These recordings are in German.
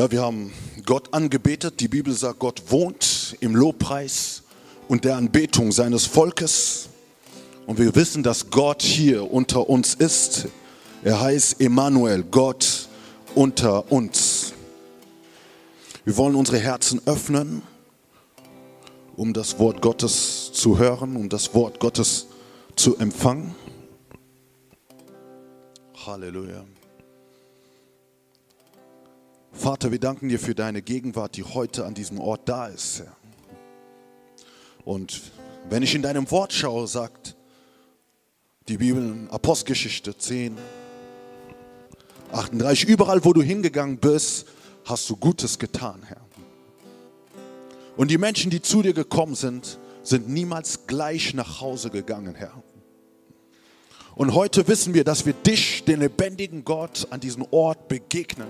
Ja, wir haben Gott angebetet. Die Bibel sagt, Gott wohnt im Lobpreis und der Anbetung seines Volkes. Und wir wissen, dass Gott hier unter uns ist. Er heißt Emmanuel, Gott unter uns. Wir wollen unsere Herzen öffnen, um das Wort Gottes zu hören, um das Wort Gottes zu empfangen. Halleluja. Vater, wir danken dir für deine Gegenwart, die heute an diesem Ort da ist. Und wenn ich in deinem Wort schaue, sagt die Bibel in Apostelgeschichte 10, 38, überall wo du hingegangen bist, hast du Gutes getan, Herr. Und die Menschen, die zu dir gekommen sind, sind niemals gleich nach Hause gegangen, Herr. Und heute wissen wir, dass wir dich, den lebendigen Gott, an diesem Ort begegnen.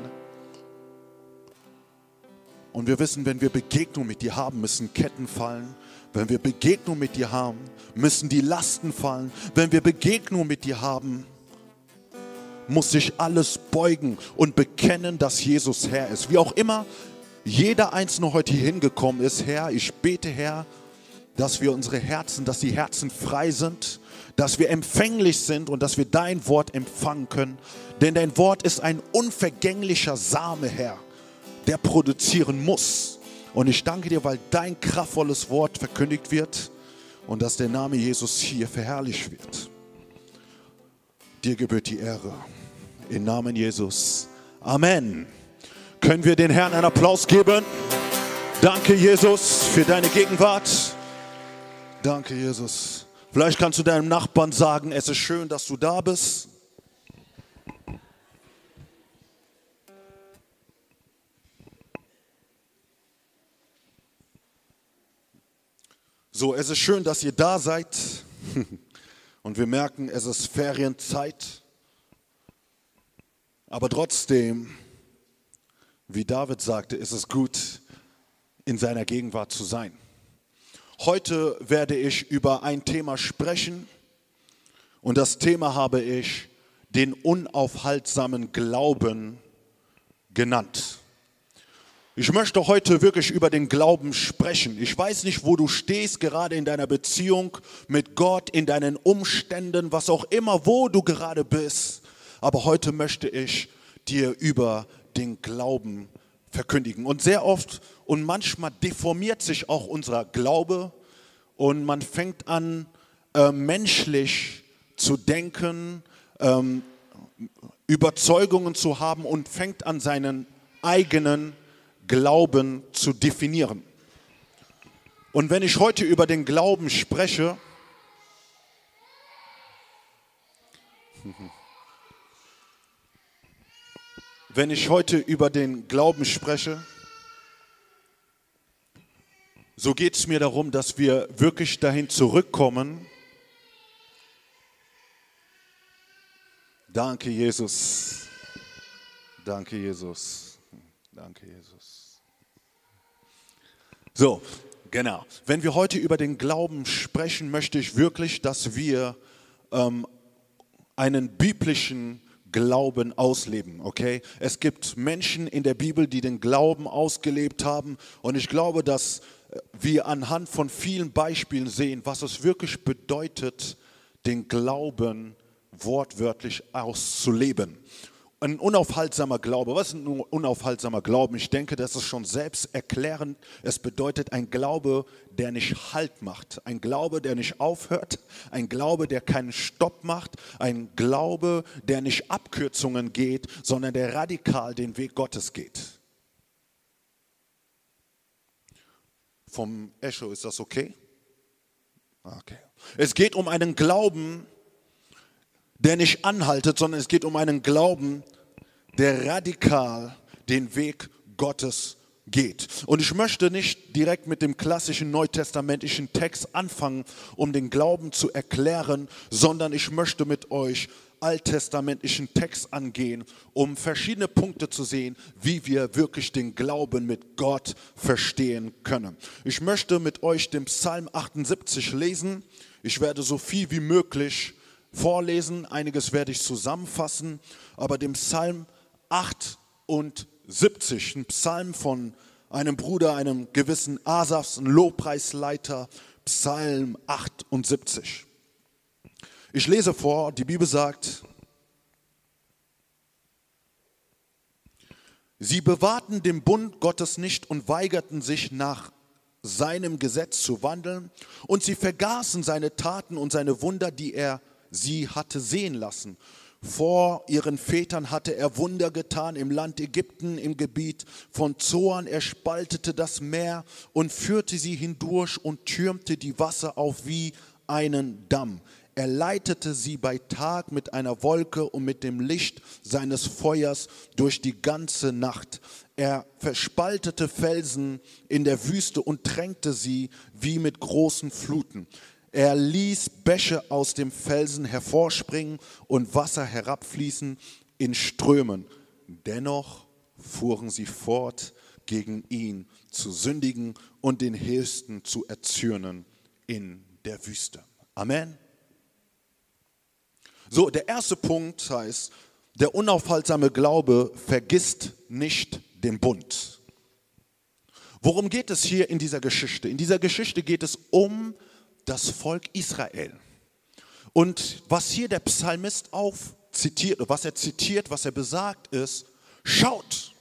Und wir wissen, wenn wir Begegnung mit dir haben, müssen Ketten fallen. Wenn wir Begegnung mit dir haben, müssen die Lasten fallen. Wenn wir Begegnung mit dir haben, muss sich alles beugen und bekennen, dass Jesus Herr ist. Wie auch immer jeder Einzelne heute hier hingekommen ist, Herr, ich bete, Herr, dass wir unsere Herzen, dass die Herzen frei sind, dass wir empfänglich sind und dass wir dein Wort empfangen können. Denn dein Wort ist ein unvergänglicher Same, Herr der produzieren muss. Und ich danke dir, weil dein kraftvolles Wort verkündigt wird und dass der Name Jesus hier verherrlicht wird. Dir gebührt die Ehre. Im Namen Jesus. Amen. Können wir den Herrn einen Applaus geben? Danke, Jesus, für deine Gegenwart. Danke, Jesus. Vielleicht kannst du deinem Nachbarn sagen, es ist schön, dass du da bist. So, es ist schön, dass ihr da seid. Und wir merken, es ist Ferienzeit. Aber trotzdem, wie David sagte, ist es gut, in seiner Gegenwart zu sein. Heute werde ich über ein Thema sprechen. Und das Thema habe ich den unaufhaltsamen Glauben genannt. Ich möchte heute wirklich über den Glauben sprechen. Ich weiß nicht, wo du stehst, gerade in deiner Beziehung mit Gott, in deinen Umständen, was auch immer, wo du gerade bist. Aber heute möchte ich dir über den Glauben verkündigen. Und sehr oft und manchmal deformiert sich auch unser Glaube und man fängt an, äh, menschlich zu denken, ähm, Überzeugungen zu haben und fängt an, seinen eigenen Glauben zu definieren. Und wenn ich heute über den Glauben spreche, wenn ich heute über den Glauben spreche, so geht es mir darum, dass wir wirklich dahin zurückkommen. Danke, Jesus. Danke, Jesus. Danke, Jesus. So, genau. Wenn wir heute über den Glauben sprechen, möchte ich wirklich, dass wir ähm, einen biblischen Glauben ausleben, okay? Es gibt Menschen in der Bibel, die den Glauben ausgelebt haben und ich glaube, dass wir anhand von vielen Beispielen sehen, was es wirklich bedeutet, den Glauben wortwörtlich auszuleben ein unaufhaltsamer Glaube. Was ist ein unaufhaltsamer Glauben? Ich denke, das ist schon selbsterklärend. Es bedeutet ein Glaube, der nicht Halt macht. Ein Glaube, der nicht aufhört. Ein Glaube, der keinen Stopp macht. Ein Glaube, der nicht Abkürzungen geht, sondern der radikal den Weg Gottes geht. Vom Echo ist das okay? Okay. Es geht um einen Glauben, der nicht anhaltet, sondern es geht um einen Glauben, der radikal den Weg Gottes geht. Und ich möchte nicht direkt mit dem klassischen neutestamentlichen Text anfangen, um den Glauben zu erklären, sondern ich möchte mit euch alttestamentlichen Text angehen, um verschiedene Punkte zu sehen, wie wir wirklich den Glauben mit Gott verstehen können. Ich möchte mit euch den Psalm 78 lesen. Ich werde so viel wie möglich vorlesen, einiges werde ich zusammenfassen, aber dem Psalm 78, ein Psalm von einem Bruder, einem gewissen Asafs, ein Lobpreisleiter, Psalm 78. Ich lese vor, die Bibel sagt, Sie bewahrten den Bund Gottes nicht und weigerten sich nach seinem Gesetz zu wandeln und sie vergaßen seine Taten und seine Wunder, die er sie hatte sehen lassen. Vor ihren Vätern hatte er Wunder getan im Land Ägypten, im Gebiet von Zoan. Er spaltete das Meer und führte sie hindurch und türmte die Wasser auf wie einen Damm. Er leitete sie bei Tag mit einer Wolke und mit dem Licht seines Feuers durch die ganze Nacht. Er verspaltete Felsen in der Wüste und tränkte sie wie mit großen Fluten. Er ließ Bäche aus dem Felsen hervorspringen und Wasser herabfließen in Strömen. Dennoch fuhren sie fort, gegen ihn zu sündigen und den Höchsten zu erzürnen in der Wüste. Amen. So, der erste Punkt heißt, der unaufhaltsame Glaube vergisst nicht den Bund. Worum geht es hier in dieser Geschichte? In dieser Geschichte geht es um das Volk Israel. Und was hier der Psalmist auch zitiert, was er zitiert, was er besagt, ist, schaut,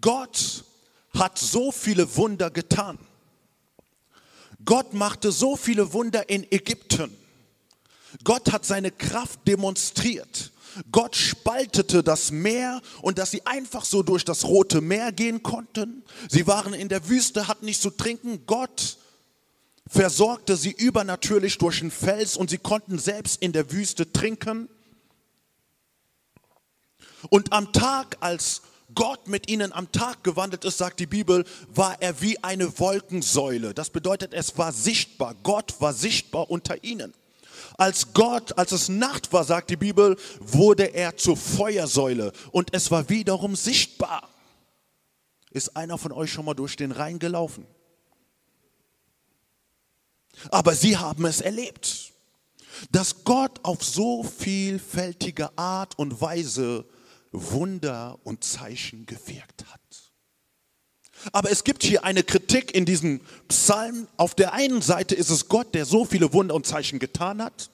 Gott hat so viele Wunder getan. Gott machte so viele Wunder in Ägypten. Gott hat seine Kraft demonstriert. Gott spaltete das Meer und dass sie einfach so durch das Rote Meer gehen konnten. Sie waren in der Wüste, hatten nichts zu trinken. Gott versorgte sie übernatürlich durch einen Fels und sie konnten selbst in der Wüste trinken. Und am Tag, als Gott mit ihnen am Tag gewandelt ist, sagt die Bibel, war er wie eine Wolkensäule. Das bedeutet, es war sichtbar. Gott war sichtbar unter ihnen. Als Gott, als es Nacht war, sagt die Bibel, wurde er zur Feuersäule und es war wiederum sichtbar. Ist einer von euch schon mal durch den Rhein gelaufen? Aber sie haben es erlebt, dass Gott auf so vielfältige Art und Weise Wunder und Zeichen gewirkt hat. Aber es gibt hier eine Kritik in diesem Psalm. Auf der einen Seite ist es Gott, der so viele Wunder und Zeichen getan hat.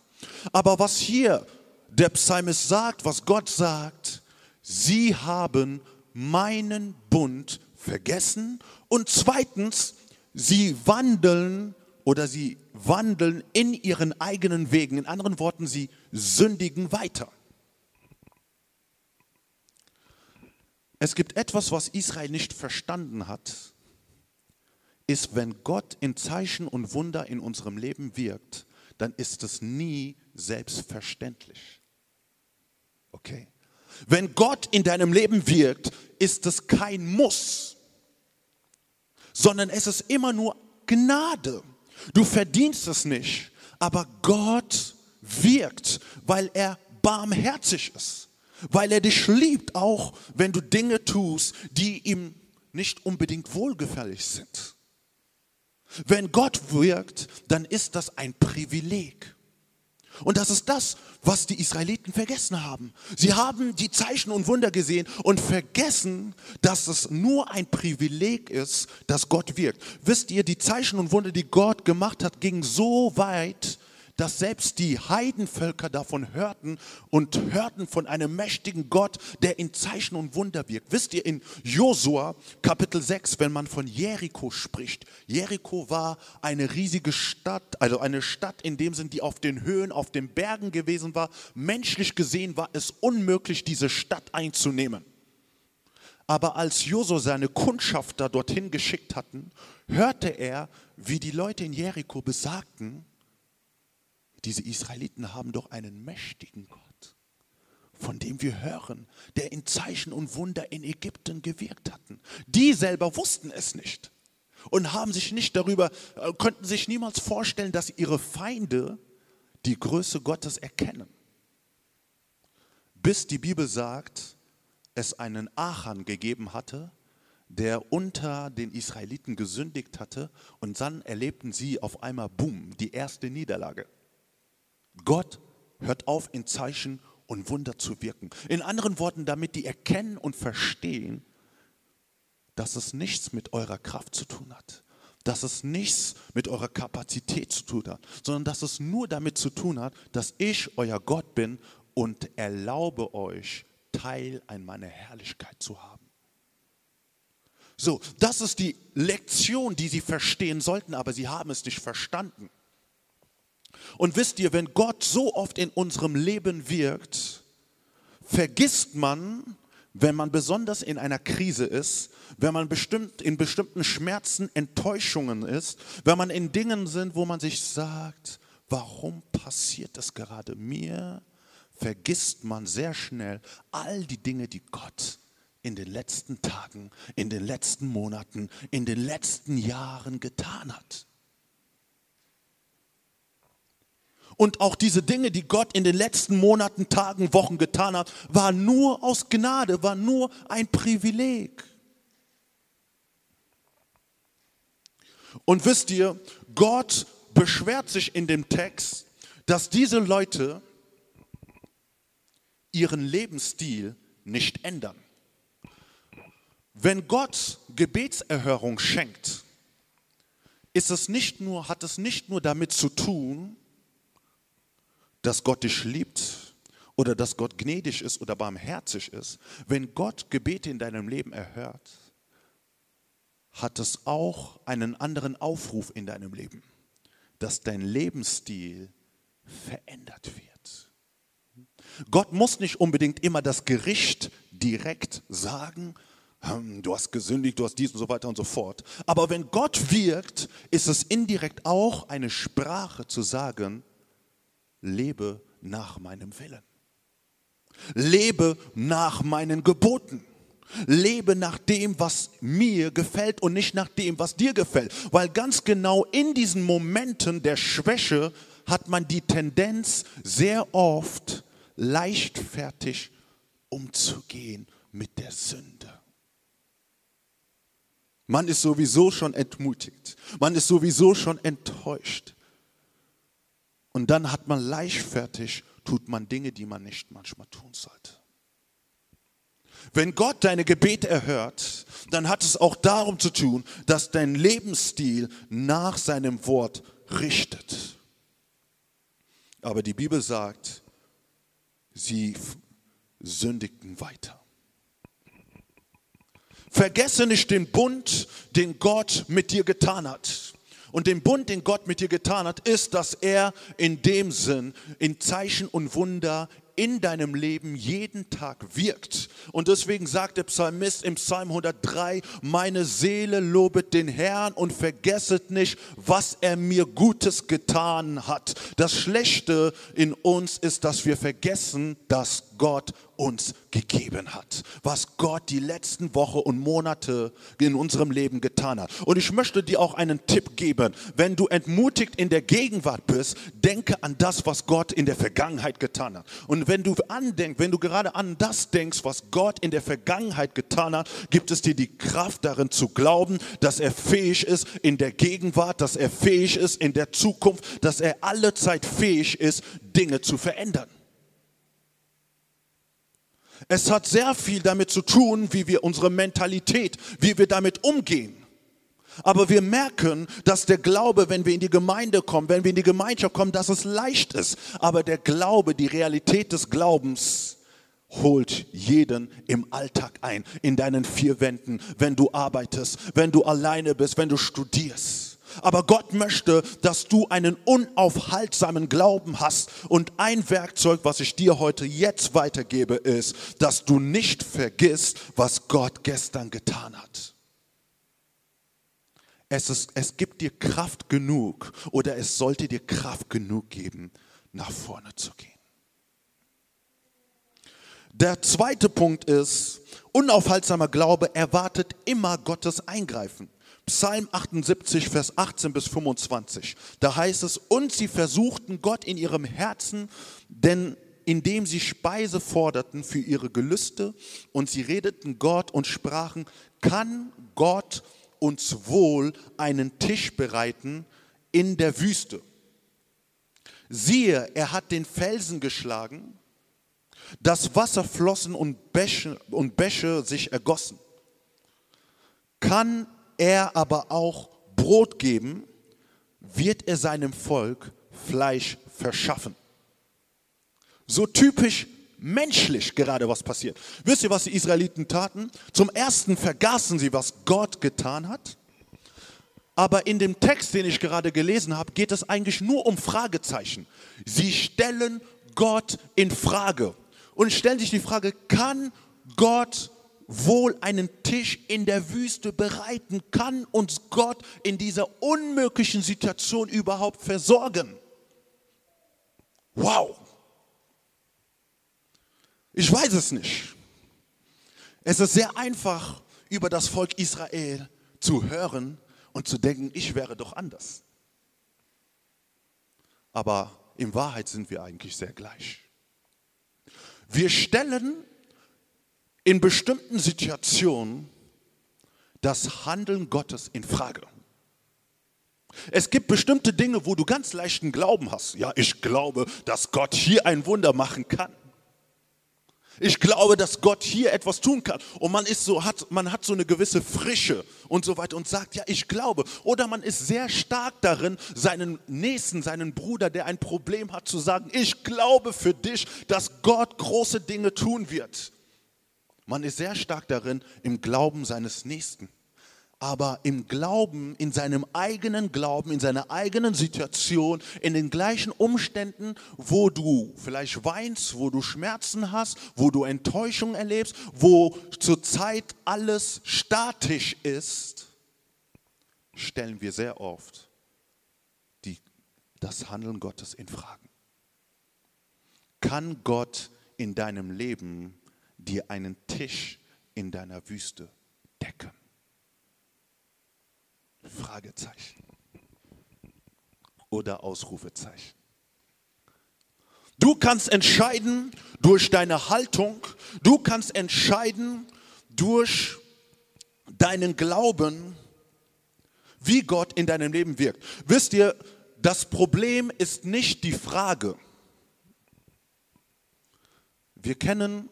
Aber was hier der Psalmist sagt, was Gott sagt, sie haben meinen Bund vergessen. Und zweitens, sie wandeln oder sie wandeln in ihren eigenen Wegen. In anderen Worten, sie sündigen weiter. Es gibt etwas, was Israel nicht verstanden hat, ist, wenn Gott in Zeichen und Wunder in unserem Leben wirkt, dann ist es nie selbstverständlich. Okay? Wenn Gott in deinem Leben wirkt, ist es kein Muss, sondern es ist immer nur Gnade. Du verdienst es nicht, aber Gott wirkt, weil er barmherzig ist, weil er dich liebt, auch wenn du Dinge tust, die ihm nicht unbedingt wohlgefällig sind. Wenn Gott wirkt, dann ist das ein Privileg. Und das ist das, was die Israeliten vergessen haben. Sie haben die Zeichen und Wunder gesehen und vergessen, dass es nur ein Privileg ist, dass Gott wirkt. Wisst ihr, die Zeichen und Wunder, die Gott gemacht hat, gingen so weit, dass selbst die Heidenvölker davon hörten und hörten von einem mächtigen Gott, der in Zeichen und Wunder wirkt. Wisst ihr, in Josua Kapitel 6, wenn man von Jericho spricht, Jericho war eine riesige Stadt, also eine Stadt in dem Sinn, die auf den Höhen, auf den Bergen gewesen war. Menschlich gesehen war es unmöglich, diese Stadt einzunehmen. Aber als Josua seine Kundschafter dorthin geschickt hatten, hörte er, wie die Leute in Jericho besagten, diese Israeliten haben doch einen mächtigen Gott, von dem wir hören, der in Zeichen und Wunder in Ägypten gewirkt hatten. Die selber wussten es nicht und haben sich nicht darüber, äh, könnten sich niemals vorstellen, dass ihre Feinde die Größe Gottes erkennen. Bis die Bibel sagt, es einen Achan gegeben hatte, der unter den Israeliten gesündigt hatte und dann erlebten sie auf einmal, boom, die erste Niederlage. Gott hört auf, in Zeichen und Wunder zu wirken. In anderen Worten, damit die erkennen und verstehen, dass es nichts mit eurer Kraft zu tun hat, dass es nichts mit eurer Kapazität zu tun hat, sondern dass es nur damit zu tun hat, dass ich euer Gott bin und erlaube euch, Teil an meiner Herrlichkeit zu haben. So, das ist die Lektion, die sie verstehen sollten, aber sie haben es nicht verstanden. Und wisst ihr, wenn Gott so oft in unserem Leben wirkt, vergisst man, wenn man besonders in einer Krise ist, wenn man bestimmt in bestimmten Schmerzen, Enttäuschungen ist, wenn man in Dingen sind, wo man sich sagt, warum passiert das gerade mir, vergisst man sehr schnell all die Dinge, die Gott in den letzten Tagen, in den letzten Monaten, in den letzten Jahren getan hat. Und auch diese Dinge, die Gott in den letzten Monaten, Tagen, Wochen getan hat, war nur aus Gnade, war nur ein Privileg. Und wisst ihr, Gott beschwert sich in dem Text, dass diese Leute ihren Lebensstil nicht ändern. Wenn Gott Gebetserhörung schenkt, ist es nicht nur, hat es nicht nur damit zu tun, dass Gott dich liebt oder dass Gott gnädig ist oder barmherzig ist, wenn Gott Gebete in deinem Leben erhört, hat es auch einen anderen Aufruf in deinem Leben, dass dein Lebensstil verändert wird. Gott muss nicht unbedingt immer das Gericht direkt sagen, hm, du hast gesündigt, du hast dies und so weiter und so fort. Aber wenn Gott wirkt, ist es indirekt auch eine Sprache zu sagen, lebe nach meinem Willen. Lebe nach meinen Geboten. Lebe nach dem, was mir gefällt und nicht nach dem, was dir gefällt. Weil ganz genau in diesen Momenten der Schwäche hat man die Tendenz, sehr oft leichtfertig umzugehen mit der Sünde. Man ist sowieso schon entmutigt. Man ist sowieso schon enttäuscht. Und dann hat man leichtfertig, tut man Dinge, die man nicht manchmal tun sollte. Wenn Gott deine Gebete erhört, dann hat es auch darum zu tun, dass dein Lebensstil nach seinem Wort richtet. Aber die Bibel sagt, sie sündigten weiter. Vergesse nicht den Bund, den Gott mit dir getan hat. Und den Bund, den Gott mit dir getan hat, ist, dass er in dem Sinn in Zeichen und Wunder in deinem Leben jeden Tag wirkt. Und deswegen sagt der Psalmist im Psalm 103, meine Seele lobet den Herrn und vergesset nicht, was er mir Gutes getan hat. Das Schlechte in uns ist, dass wir vergessen, dass Gott uns gegeben hat, was Gott die letzten Wochen und Monate in unserem Leben getan hat. Und ich möchte dir auch einen Tipp geben. Wenn du entmutigt in der Gegenwart bist, denke an das, was Gott in der Vergangenheit getan hat. Und wenn du andenkst, wenn du gerade an das denkst, was Gott in der Vergangenheit getan hat, gibt es dir die Kraft darin zu glauben, dass er fähig ist in der Gegenwart, dass er fähig ist in der Zukunft, dass er alle Zeit fähig ist, Dinge zu verändern. Es hat sehr viel damit zu tun, wie wir unsere Mentalität, wie wir damit umgehen. Aber wir merken, dass der Glaube, wenn wir in die Gemeinde kommen, wenn wir in die Gemeinschaft kommen, dass es leicht ist. Aber der Glaube, die Realität des Glaubens holt jeden im Alltag ein, in deinen vier Wänden, wenn du arbeitest, wenn du alleine bist, wenn du studierst. Aber Gott möchte, dass du einen unaufhaltsamen Glauben hast. Und ein Werkzeug, was ich dir heute jetzt weitergebe, ist, dass du nicht vergisst, was Gott gestern getan hat. Es, ist, es gibt dir Kraft genug oder es sollte dir Kraft genug geben, nach vorne zu gehen. Der zweite Punkt ist, unaufhaltsamer Glaube erwartet immer Gottes Eingreifen. Psalm 78, Vers 18 bis 25. Da heißt es, und sie versuchten Gott in ihrem Herzen, denn indem sie Speise forderten für ihre Gelüste und sie redeten Gott und sprachen, kann Gott uns wohl einen Tisch bereiten in der Wüste? Siehe, er hat den Felsen geschlagen, das Wasser flossen und Bäche, und Bäche sich ergossen. Kann er aber auch Brot geben, wird er seinem Volk Fleisch verschaffen. So typisch menschlich gerade was passiert. Wisst ihr, was die Israeliten taten? Zum ersten vergaßen sie, was Gott getan hat. Aber in dem Text, den ich gerade gelesen habe, geht es eigentlich nur um Fragezeichen. Sie stellen Gott in Frage und stellen sich die Frage, kann Gott wohl einen Tisch in der Wüste bereiten, kann uns Gott in dieser unmöglichen Situation überhaupt versorgen. Wow. Ich weiß es nicht. Es ist sehr einfach, über das Volk Israel zu hören und zu denken, ich wäre doch anders. Aber in Wahrheit sind wir eigentlich sehr gleich. Wir stellen in bestimmten Situationen das Handeln Gottes in Frage. Es gibt bestimmte Dinge, wo du ganz leichten Glauben hast. Ja, ich glaube, dass Gott hier ein Wunder machen kann. Ich glaube, dass Gott hier etwas tun kann. Und man ist so, hat, man hat so eine gewisse Frische und so weiter und sagt, ja, ich glaube. Oder man ist sehr stark darin, seinen Nächsten, seinen Bruder, der ein Problem hat, zu sagen, ich glaube für dich, dass Gott große Dinge tun wird. Man ist sehr stark darin, im Glauben seines Nächsten. Aber im Glauben, in seinem eigenen Glauben, in seiner eigenen Situation, in den gleichen Umständen, wo du vielleicht weinst, wo du Schmerzen hast, wo du Enttäuschung erlebst, wo zurzeit alles statisch ist, stellen wir sehr oft die, das Handeln Gottes in Fragen. Kann Gott in deinem Leben dir einen Tisch in deiner Wüste decken? Fragezeichen oder Ausrufezeichen. Du kannst entscheiden durch deine Haltung, du kannst entscheiden durch deinen Glauben, wie Gott in deinem Leben wirkt. Wisst ihr, das Problem ist nicht die Frage. Wir kennen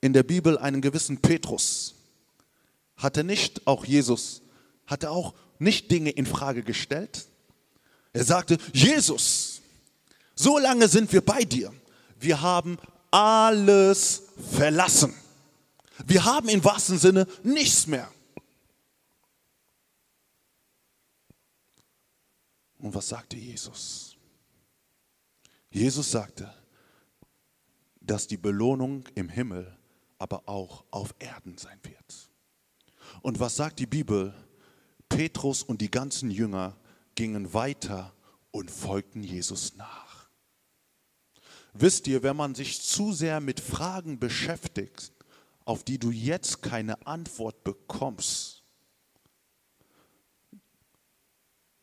in der Bibel einen gewissen Petrus. Hatte nicht auch Jesus, hatte auch nicht Dinge in Frage gestellt? Er sagte, Jesus, so lange sind wir bei dir. Wir haben alles verlassen. Wir haben im wahrsten Sinne nichts mehr. Und was sagte Jesus? Jesus sagte, dass die Belohnung im Himmel aber auch auf Erden sein wird. Und was sagt die Bibel? Petrus und die ganzen Jünger gingen weiter und folgten Jesus nach. Wisst ihr, wenn man sich zu sehr mit Fragen beschäftigt, auf die du jetzt keine Antwort bekommst,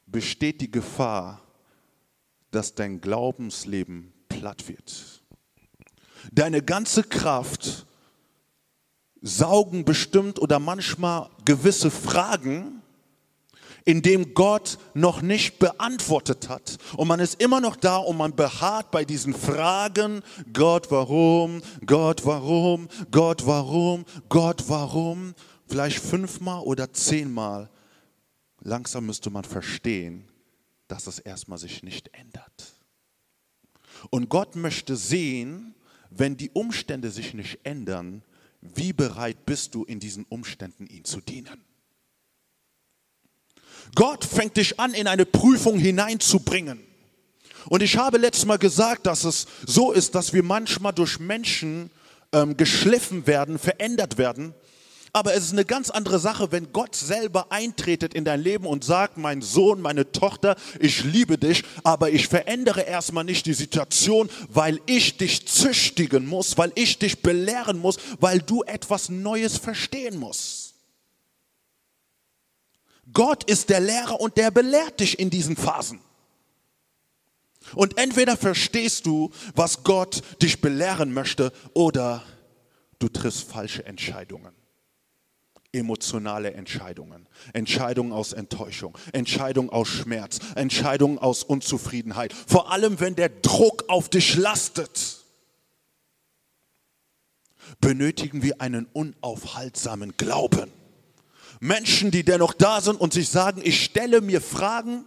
besteht die Gefahr, dass dein Glaubensleben platt wird. Deine ganze Kraft saugen bestimmt oder manchmal gewisse Fragen, in dem Gott noch nicht beantwortet hat. Und man ist immer noch da und man beharrt bei diesen Fragen, Gott, warum, Gott, warum, Gott, warum, Gott, warum, vielleicht fünfmal oder zehnmal. Langsam müsste man verstehen, dass es erstmal sich nicht ändert. Und Gott möchte sehen, wenn die Umstände sich nicht ändern, wie bereit bist du in diesen Umständen, ihm zu dienen. Gott fängt dich an, in eine Prüfung hineinzubringen. Und ich habe letztes Mal gesagt, dass es so ist, dass wir manchmal durch Menschen ähm, geschliffen werden, verändert werden. Aber es ist eine ganz andere Sache, wenn Gott selber eintretet in dein Leben und sagt, mein Sohn, meine Tochter, ich liebe dich, aber ich verändere erstmal nicht die Situation, weil ich dich züchtigen muss, weil ich dich belehren muss, weil du etwas Neues verstehen musst. Gott ist der Lehrer und der belehrt dich in diesen Phasen. Und entweder verstehst du, was Gott dich belehren möchte, oder du triffst falsche Entscheidungen. Emotionale Entscheidungen, Entscheidungen aus Enttäuschung, Entscheidungen aus Schmerz, Entscheidungen aus Unzufriedenheit. Vor allem, wenn der Druck auf dich lastet, benötigen wir einen unaufhaltsamen Glauben. Menschen, die dennoch da sind und sich sagen, ich stelle mir Fragen,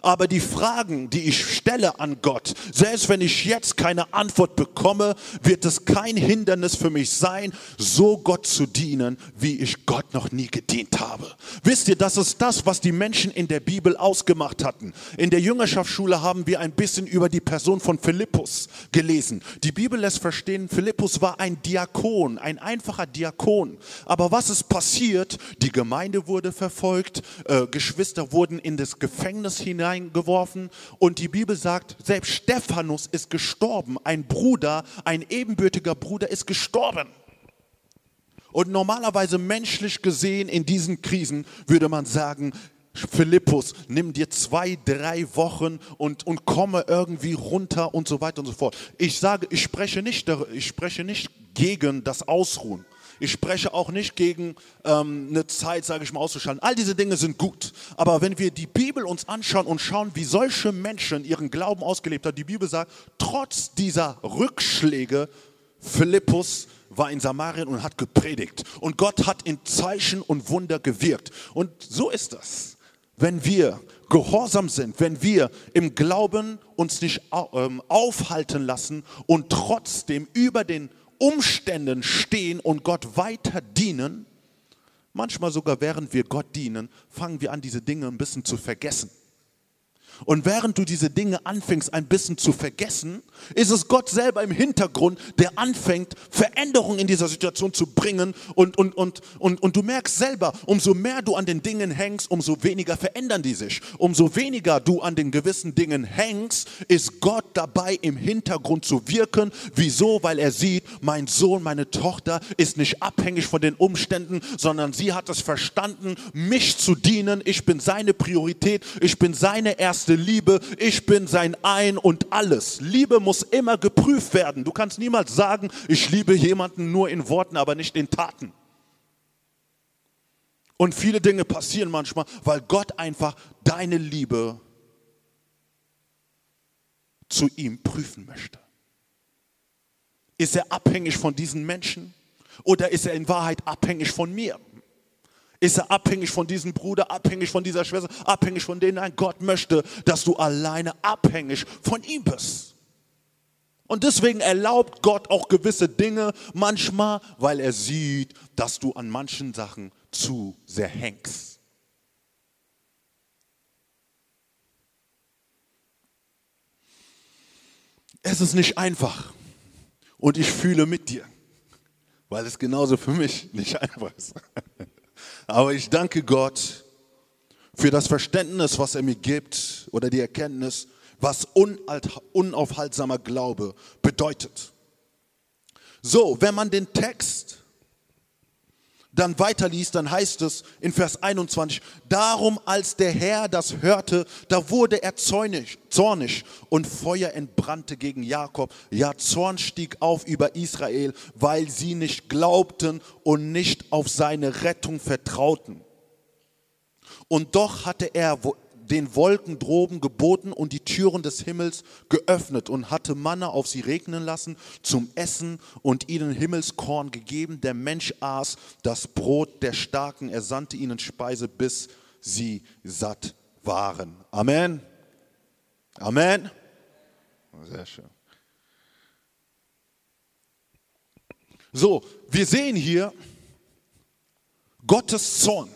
aber die Fragen, die ich stelle an Gott, selbst wenn ich jetzt keine Antwort bekomme, wird es kein Hindernis für mich sein, so Gott zu dienen, wie ich Gott noch nie gedient habe. Wisst ihr, das ist das, was die Menschen in der Bibel ausgemacht hatten. In der Jüngerschaftsschule haben wir ein bisschen über die Person von Philippus gelesen. Die Bibel lässt verstehen, Philippus war ein Diakon, ein einfacher Diakon. Aber was ist passiert? Die Gemeinde wurde verfolgt, äh, Geschwister wurden in das Gefängnis hinein hineingeworfen und die Bibel sagt, selbst Stephanus ist gestorben. Ein Bruder, ein ebenbürtiger Bruder ist gestorben. Und normalerweise menschlich gesehen in diesen Krisen würde man sagen, Philippus, nimm dir zwei, drei Wochen und, und komme irgendwie runter und so weiter und so fort. Ich sage, ich spreche nicht, ich spreche nicht gegen das Ausruhen. Ich spreche auch nicht gegen ähm, eine Zeit, sage ich mal, auszuschalten. All diese Dinge sind gut. Aber wenn wir die Bibel uns anschauen und schauen, wie solche Menschen ihren Glauben ausgelebt haben, die Bibel sagt, trotz dieser Rückschläge, Philippus war in Samarien und hat gepredigt. Und Gott hat in Zeichen und Wunder gewirkt. Und so ist das. Wenn wir gehorsam sind, wenn wir im Glauben uns nicht ähm, aufhalten lassen und trotzdem über den Umständen stehen und Gott weiter dienen, manchmal sogar während wir Gott dienen, fangen wir an, diese Dinge ein bisschen zu vergessen. Und während du diese Dinge anfängst ein bisschen zu vergessen, ist es Gott selber im Hintergrund, der anfängt, Veränderungen in dieser Situation zu bringen. Und, und, und, und, und du merkst selber, umso mehr du an den Dingen hängst, umso weniger verändern die sich. Umso weniger du an den gewissen Dingen hängst, ist Gott dabei im Hintergrund zu wirken. Wieso? Weil er sieht, mein Sohn, meine Tochter ist nicht abhängig von den Umständen, sondern sie hat es verstanden, mich zu dienen. Ich bin seine Priorität, ich bin seine erste erste Liebe, ich bin sein Ein und alles. Liebe muss immer geprüft werden. Du kannst niemals sagen, ich liebe jemanden nur in Worten, aber nicht in Taten. Und viele Dinge passieren manchmal, weil Gott einfach deine Liebe zu ihm prüfen möchte. Ist er abhängig von diesen Menschen oder ist er in Wahrheit abhängig von mir? Ist er abhängig von diesem Bruder, abhängig von dieser Schwester, abhängig von denen? Nein, Gott möchte, dass du alleine abhängig von ihm bist. Und deswegen erlaubt Gott auch gewisse Dinge manchmal, weil er sieht, dass du an manchen Sachen zu sehr hängst. Es ist nicht einfach. Und ich fühle mit dir, weil es genauso für mich nicht einfach ist. Aber ich danke Gott für das Verständnis, was er mir gibt oder die Erkenntnis, was unaufhaltsamer Glaube bedeutet. So, wenn man den Text dann weiterliest, dann heißt es in Vers 21, darum als der Herr das hörte, da wurde er zornig, zornig und Feuer entbrannte gegen Jakob. Ja, Zorn stieg auf über Israel, weil sie nicht glaubten und nicht auf seine Rettung vertrauten. Und doch hatte er den Wolken droben geboten und die Türen des Himmels geöffnet und hatte Manna auf sie regnen lassen zum Essen und ihnen Himmelskorn gegeben. Der Mensch aß das Brot der Starken, er sandte ihnen Speise, bis sie satt waren. Amen. Amen. Sehr schön. So, wir sehen hier Gottes Zorn.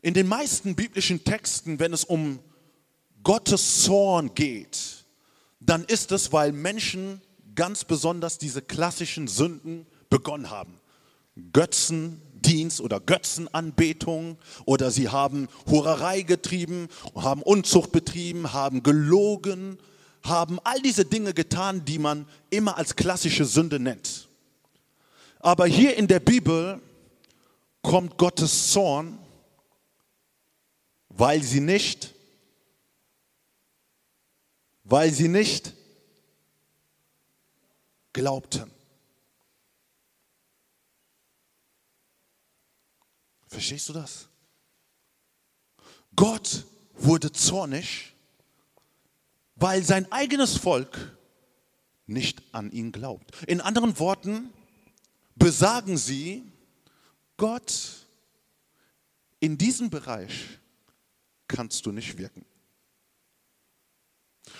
In den meisten biblischen Texten, wenn es um Gottes Zorn geht, dann ist es, weil Menschen ganz besonders diese klassischen Sünden begonnen haben. Götzendienst oder Götzenanbetung oder sie haben Hurerei getrieben, haben Unzucht betrieben, haben gelogen, haben all diese Dinge getan, die man immer als klassische Sünde nennt. Aber hier in der Bibel kommt Gottes Zorn weil sie nicht, weil sie nicht glaubten. Verstehst du das? Gott wurde zornig, weil sein eigenes Volk nicht an ihn glaubt. In anderen Worten besagen sie, Gott in diesem Bereich kannst du nicht wirken.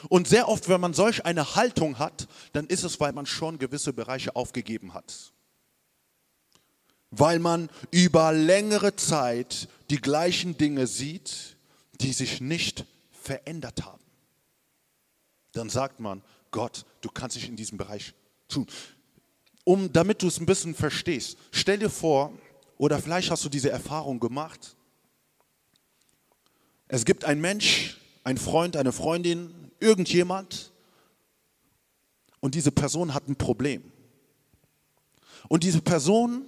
Und sehr oft, wenn man solch eine Haltung hat, dann ist es, weil man schon gewisse Bereiche aufgegeben hat. Weil man über längere Zeit die gleichen Dinge sieht, die sich nicht verändert haben. Dann sagt man, Gott, du kannst dich in diesem Bereich tun. Um, damit du es ein bisschen verstehst, stell dir vor, oder vielleicht hast du diese Erfahrung gemacht, es gibt einen Mensch, ein Freund, eine Freundin, irgendjemand und diese Person hat ein Problem. Und diese Person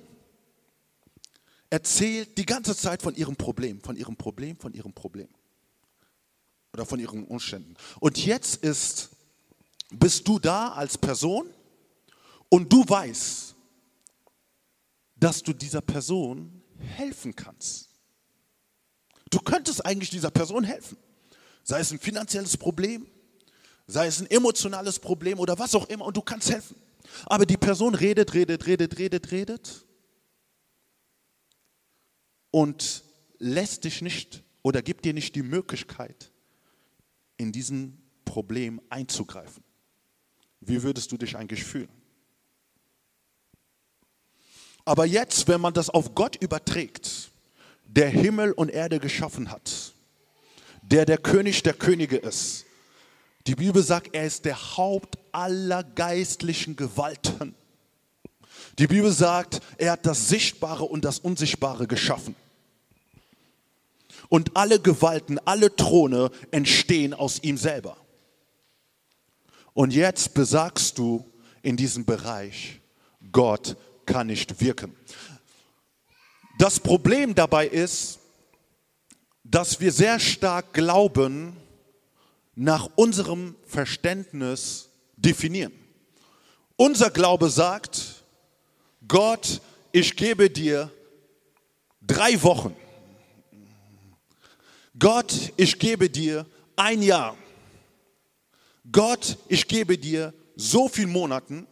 erzählt die ganze Zeit von ihrem Problem, von ihrem Problem, von ihrem Problem oder von ihren Umständen. Und jetzt ist, bist du da als Person und du weißt, dass du dieser Person helfen kannst. Du könntest eigentlich dieser Person helfen. Sei es ein finanzielles Problem, sei es ein emotionales Problem oder was auch immer und du kannst helfen. Aber die Person redet, redet, redet, redet, redet und lässt dich nicht oder gibt dir nicht die Möglichkeit, in diesen Problem einzugreifen. Wie würdest du dich eigentlich fühlen? Aber jetzt, wenn man das auf Gott überträgt, der Himmel und Erde geschaffen hat, der der König der Könige ist. Die Bibel sagt, er ist der Haupt aller geistlichen Gewalten. Die Bibel sagt, er hat das Sichtbare und das Unsichtbare geschaffen. Und alle Gewalten, alle Throne entstehen aus ihm selber. Und jetzt besagst du in diesem Bereich, Gott kann nicht wirken. Das Problem dabei ist, dass wir sehr stark Glauben nach unserem Verständnis definieren. Unser Glaube sagt, Gott, ich gebe dir drei Wochen. Gott, ich gebe dir ein Jahr. Gott, ich gebe dir so viele Monaten.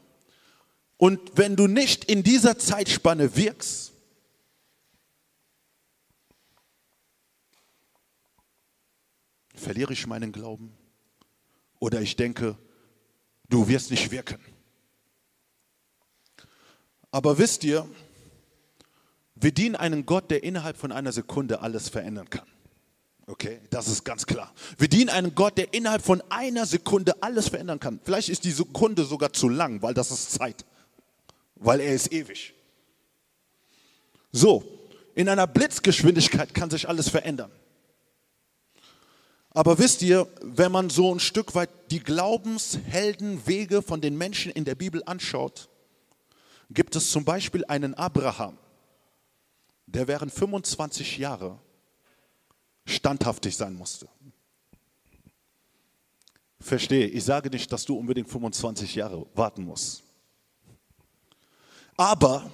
Und wenn du nicht in dieser Zeitspanne wirkst, verliere ich meinen Glauben? Oder ich denke, du wirst nicht wirken. Aber wisst ihr, wir dienen einen Gott, der innerhalb von einer Sekunde alles verändern kann. Okay, das ist ganz klar. Wir dienen einen Gott, der innerhalb von einer Sekunde alles verändern kann. Vielleicht ist die Sekunde sogar zu lang, weil das ist Zeit. Weil er ist ewig. So, in einer Blitzgeschwindigkeit kann sich alles verändern. Aber wisst ihr, wenn man so ein Stück weit die Glaubensheldenwege von den Menschen in der Bibel anschaut, gibt es zum Beispiel einen Abraham, der während 25 Jahre standhaftig sein musste. Verstehe, ich sage nicht, dass du unbedingt 25 Jahre warten musst. Aber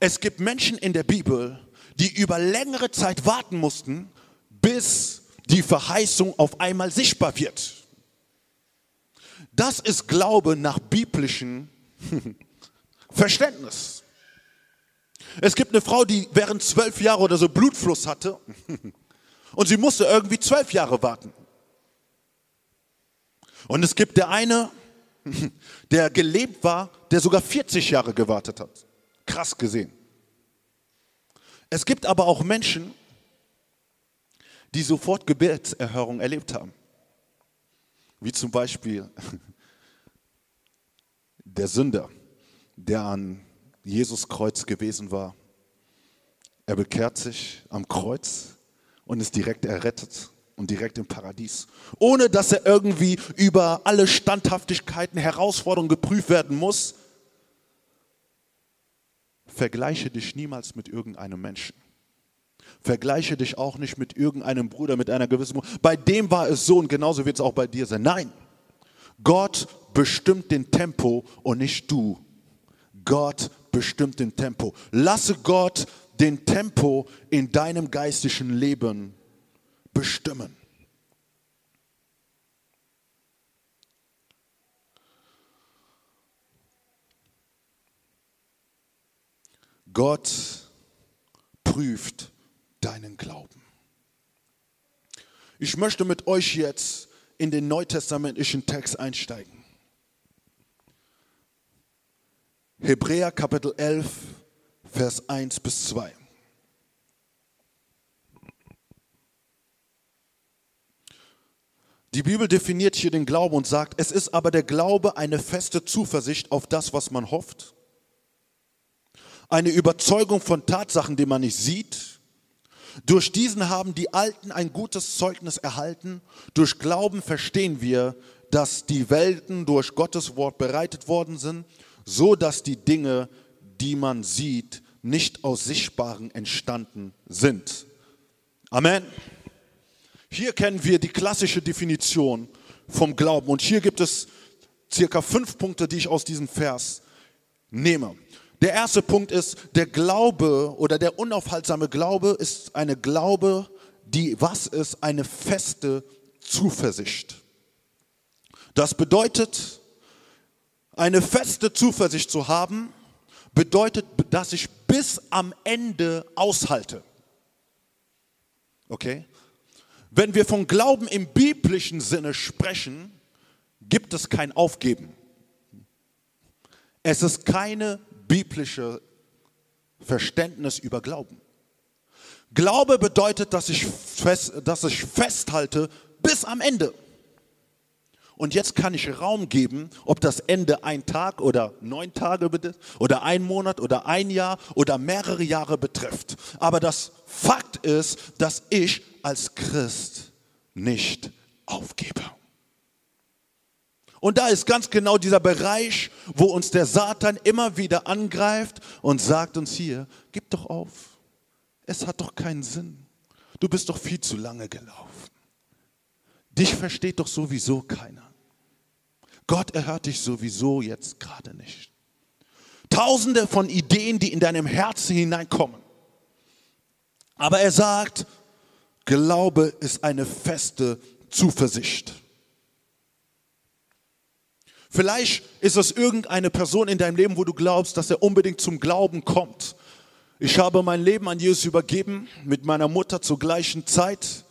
es gibt Menschen in der Bibel, die über längere Zeit warten mussten, bis die Verheißung auf einmal sichtbar wird. Das ist Glaube nach biblischem Verständnis. Es gibt eine Frau, die während zwölf Jahre oder so Blutfluss hatte und sie musste irgendwie zwölf Jahre warten. Und es gibt der eine, der gelebt war, der sogar 40 Jahre gewartet hat. Krass gesehen. Es gibt aber auch Menschen, die sofort Gebetserhörung erlebt haben. Wie zum Beispiel der Sünder, der an Jesus Kreuz gewesen war. Er bekehrt sich am Kreuz und ist direkt errettet und direkt im Paradies, ohne dass er irgendwie über alle Standhaftigkeiten, Herausforderungen geprüft werden muss. Vergleiche dich niemals mit irgendeinem Menschen. Vergleiche dich auch nicht mit irgendeinem Bruder, mit einer gewissen. Bei dem war es so und genauso wird es auch bei dir sein. Nein, Gott bestimmt den Tempo und nicht du. Gott bestimmt den Tempo. Lasse Gott den Tempo in deinem geistlichen Leben bestimmen. Gott prüft deinen Glauben. Ich möchte mit euch jetzt in den neutestamentlichen Text einsteigen. Hebräer Kapitel 11, Vers 1 bis 2. Die Bibel definiert hier den Glauben und sagt, es ist aber der Glaube eine feste Zuversicht auf das, was man hofft, eine Überzeugung von Tatsachen, die man nicht sieht. Durch diesen haben die Alten ein gutes Zeugnis erhalten. Durch Glauben verstehen wir, dass die Welten durch Gottes Wort bereitet worden sind, so dass die Dinge, die man sieht, nicht aus Sichtbaren entstanden sind. Amen. Hier kennen wir die klassische Definition vom Glauben. Und hier gibt es circa fünf Punkte, die ich aus diesem Vers nehme. Der erste Punkt ist, der Glaube oder der unaufhaltsame Glaube ist eine Glaube, die was ist? Eine feste Zuversicht. Das bedeutet, eine feste Zuversicht zu haben, bedeutet, dass ich bis am Ende aushalte. Okay? Wenn wir von Glauben im biblischen Sinne sprechen, gibt es kein Aufgeben. Es ist keine biblische Verständnis über Glauben. Glaube bedeutet, dass ich, fest, dass ich festhalte bis am Ende. Und jetzt kann ich Raum geben, ob das Ende ein Tag oder neun Tage oder ein Monat oder ein Jahr oder mehrere Jahre betrifft. Aber das Fakt ist, dass ich als Christ nicht aufgebe. Und da ist ganz genau dieser Bereich, wo uns der Satan immer wieder angreift und sagt uns hier, gib doch auf. Es hat doch keinen Sinn. Du bist doch viel zu lange gelaufen. Dich versteht doch sowieso keiner. Gott erhört dich sowieso jetzt gerade nicht. Tausende von Ideen, die in deinem Herzen hineinkommen. Aber er sagt, Glaube ist eine feste Zuversicht. Vielleicht ist es irgendeine Person in deinem Leben, wo du glaubst, dass er unbedingt zum Glauben kommt. Ich habe mein Leben an Jesus übergeben mit meiner Mutter zur gleichen Zeit.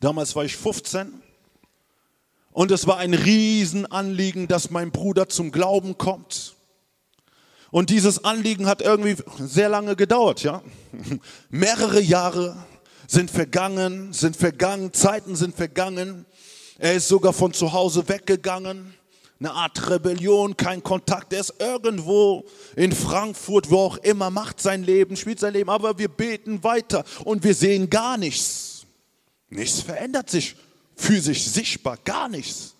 Damals war ich 15. Und es war ein Riesenanliegen, dass mein Bruder zum Glauben kommt. Und dieses Anliegen hat irgendwie sehr lange gedauert, ja. Mehrere Jahre sind vergangen, sind vergangen, Zeiten sind vergangen. Er ist sogar von zu Hause weggegangen. Eine Art Rebellion, kein Kontakt. Er ist irgendwo in Frankfurt, wo auch immer, macht sein Leben, spielt sein Leben. Aber wir beten weiter und wir sehen gar nichts. Nichts verändert sich. physisch sichtbar, gar nichts.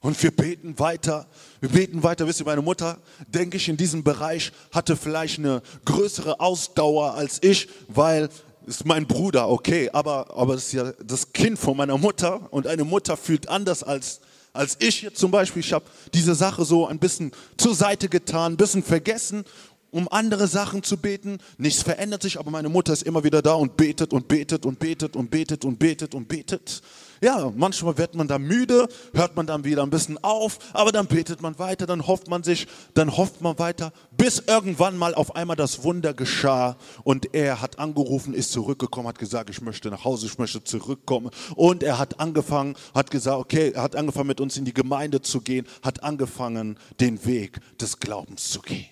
Und wir beten weiter, wir beten weiter. Wisst ihr, meine Mutter, denke ich, in diesem Bereich hatte vielleicht eine größere Ausdauer als ich, weil ist mein Bruder, okay, aber, aber das ist ja das Kind von meiner Mutter und eine Mutter fühlt anders als, als ich jetzt zum Beispiel. Ich habe diese Sache so ein bisschen zur Seite getan, ein bisschen vergessen, um andere Sachen zu beten. Nichts verändert sich, aber meine Mutter ist immer wieder da und betet und betet und betet und betet und betet und betet. Ja, manchmal wird man da müde, hört man dann wieder ein bisschen auf, aber dann betet man weiter, dann hofft man sich, dann hofft man weiter, bis irgendwann mal auf einmal das Wunder geschah und er hat angerufen, ist zurückgekommen, hat gesagt, ich möchte nach Hause, ich möchte zurückkommen und er hat angefangen, hat gesagt, okay, er hat angefangen mit uns in die Gemeinde zu gehen, hat angefangen, den Weg des Glaubens zu gehen.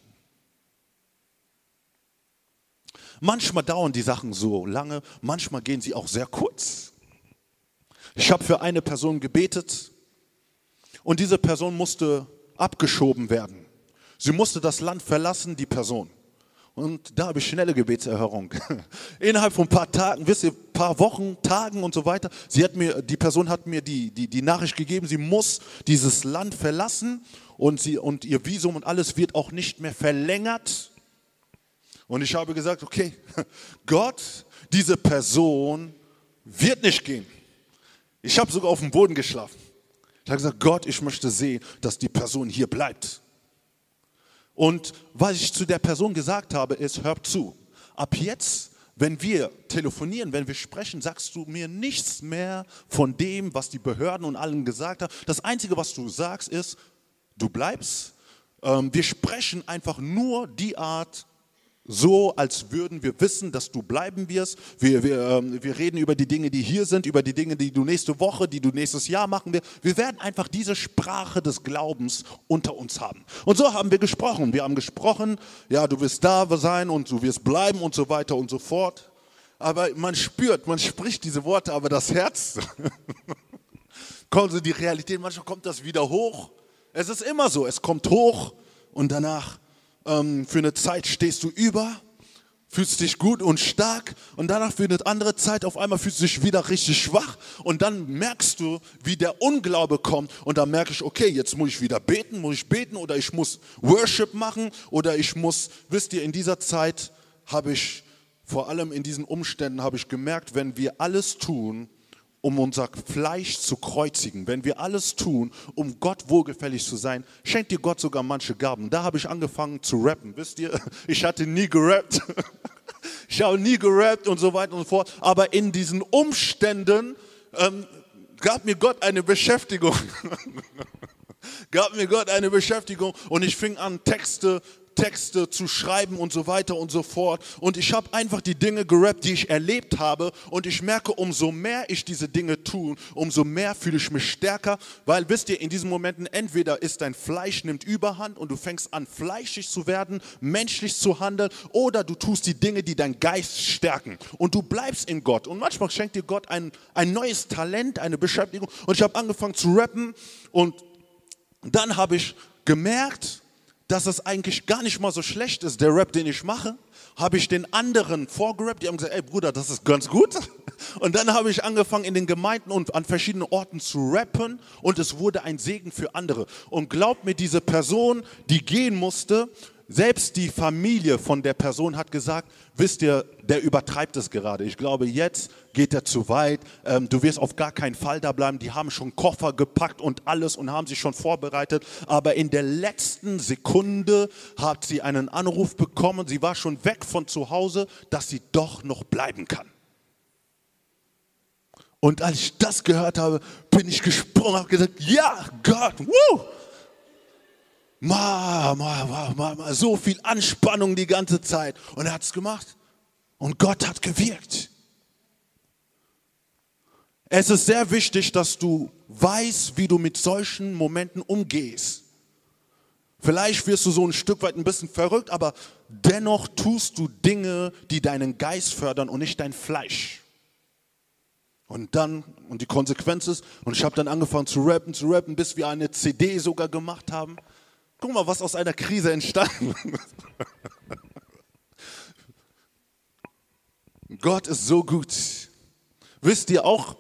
Manchmal dauern die Sachen so lange, manchmal gehen sie auch sehr kurz. Ich habe für eine Person gebetet und diese Person musste abgeschoben werden. Sie musste das Land verlassen, die Person. Und da habe ich schnelle Gebetserhörung. Innerhalb von ein paar Tagen, wisst ihr, paar Wochen, Tagen und so weiter. Sie hat mir, die Person hat mir die, die, die Nachricht gegeben, sie muss dieses Land verlassen und, sie, und ihr Visum und alles wird auch nicht mehr verlängert. Und ich habe gesagt, okay, Gott, diese Person wird nicht gehen. Ich habe sogar auf dem Boden geschlafen. Ich habe gesagt, Gott, ich möchte sehen, dass die Person hier bleibt. Und was ich zu der Person gesagt habe, ist, hör zu. Ab jetzt, wenn wir telefonieren, wenn wir sprechen, sagst du mir nichts mehr von dem, was die Behörden und allen gesagt haben. Das Einzige, was du sagst, ist, du bleibst. Ähm, wir sprechen einfach nur die Art so, als würden wir wissen, dass du bleiben wirst. Wir, wir, ähm, wir reden über die Dinge, die hier sind, über die Dinge, die du nächste Woche, die du nächstes Jahr machen wirst. Wir werden einfach diese Sprache des Glaubens unter uns haben. Und so haben wir gesprochen. Wir haben gesprochen, ja, du wirst da sein und du wirst bleiben und so weiter und so fort. Aber man spürt, man spricht diese Worte, aber das Herz, kommt so die Realität, manchmal kommt das wieder hoch. Es ist immer so, es kommt hoch und danach ähm, für eine Zeit stehst du über, fühlst dich gut und stark und danach für eine andere Zeit auf einmal fühlst du dich wieder richtig schwach und dann merkst du, wie der Unglaube kommt und dann merke ich, okay, jetzt muss ich wieder beten, muss ich beten oder ich muss Worship machen oder ich muss, wisst ihr, in dieser Zeit habe ich, vor allem in diesen Umständen habe ich gemerkt, wenn wir alles tun, um unser Fleisch zu kreuzigen, wenn wir alles tun, um Gott wohlgefällig zu sein, schenkt dir Gott sogar manche Gaben. Da habe ich angefangen zu rappen. Wisst ihr, ich hatte nie gerappt. Ich habe nie gerappt und so weiter und so fort. Aber in diesen Umständen ähm, gab mir Gott eine Beschäftigung. gab mir Gott eine Beschäftigung und ich fing an, Texte Texte zu schreiben und so weiter und so fort. Und ich habe einfach die Dinge gerappt, die ich erlebt habe. Und ich merke, umso mehr ich diese Dinge tue, umso mehr fühle ich mich stärker. Weil, wisst ihr, in diesen Momenten entweder ist dein Fleisch nimmt Überhand und du fängst an, fleischig zu werden, menschlich zu handeln, oder du tust die Dinge, die deinen Geist stärken. Und du bleibst in Gott. Und manchmal schenkt dir Gott ein, ein neues Talent, eine Beschäftigung. Und ich habe angefangen zu rappen und dann habe ich gemerkt, dass es eigentlich gar nicht mal so schlecht ist, der Rap, den ich mache, habe ich den anderen vorgerappt. Die haben gesagt, ey Bruder, das ist ganz gut. Und dann habe ich angefangen in den Gemeinden und an verschiedenen Orten zu rappen und es wurde ein Segen für andere. Und glaubt mir, diese Person, die gehen musste, selbst die Familie von der Person hat gesagt, wisst ihr, der übertreibt es gerade. Ich glaube, jetzt geht er zu weit. Ähm, du wirst auf gar keinen Fall da bleiben. Die haben schon Koffer gepackt und alles und haben sich schon vorbereitet. Aber in der letzten Sekunde hat sie einen Anruf bekommen. Sie war schon weg von zu Hause, dass sie doch noch bleiben kann. Und als ich das gehört habe, bin ich gesprungen, habe gesagt, ja, Gott, woo! Ma, ma, ma, ma, ma, so viel Anspannung die ganze Zeit. Und er hat es gemacht. Und Gott hat gewirkt. Es ist sehr wichtig, dass du weißt, wie du mit solchen Momenten umgehst. Vielleicht wirst du so ein Stück weit ein bisschen verrückt, aber dennoch tust du Dinge, die deinen Geist fördern und nicht dein Fleisch. Und dann, und die Konsequenz ist, und ich habe dann angefangen zu rappen, zu rappen, bis wir eine CD sogar gemacht haben. Guck mal, was aus einer Krise entstanden ist. Gott ist so gut. Wisst ihr auch,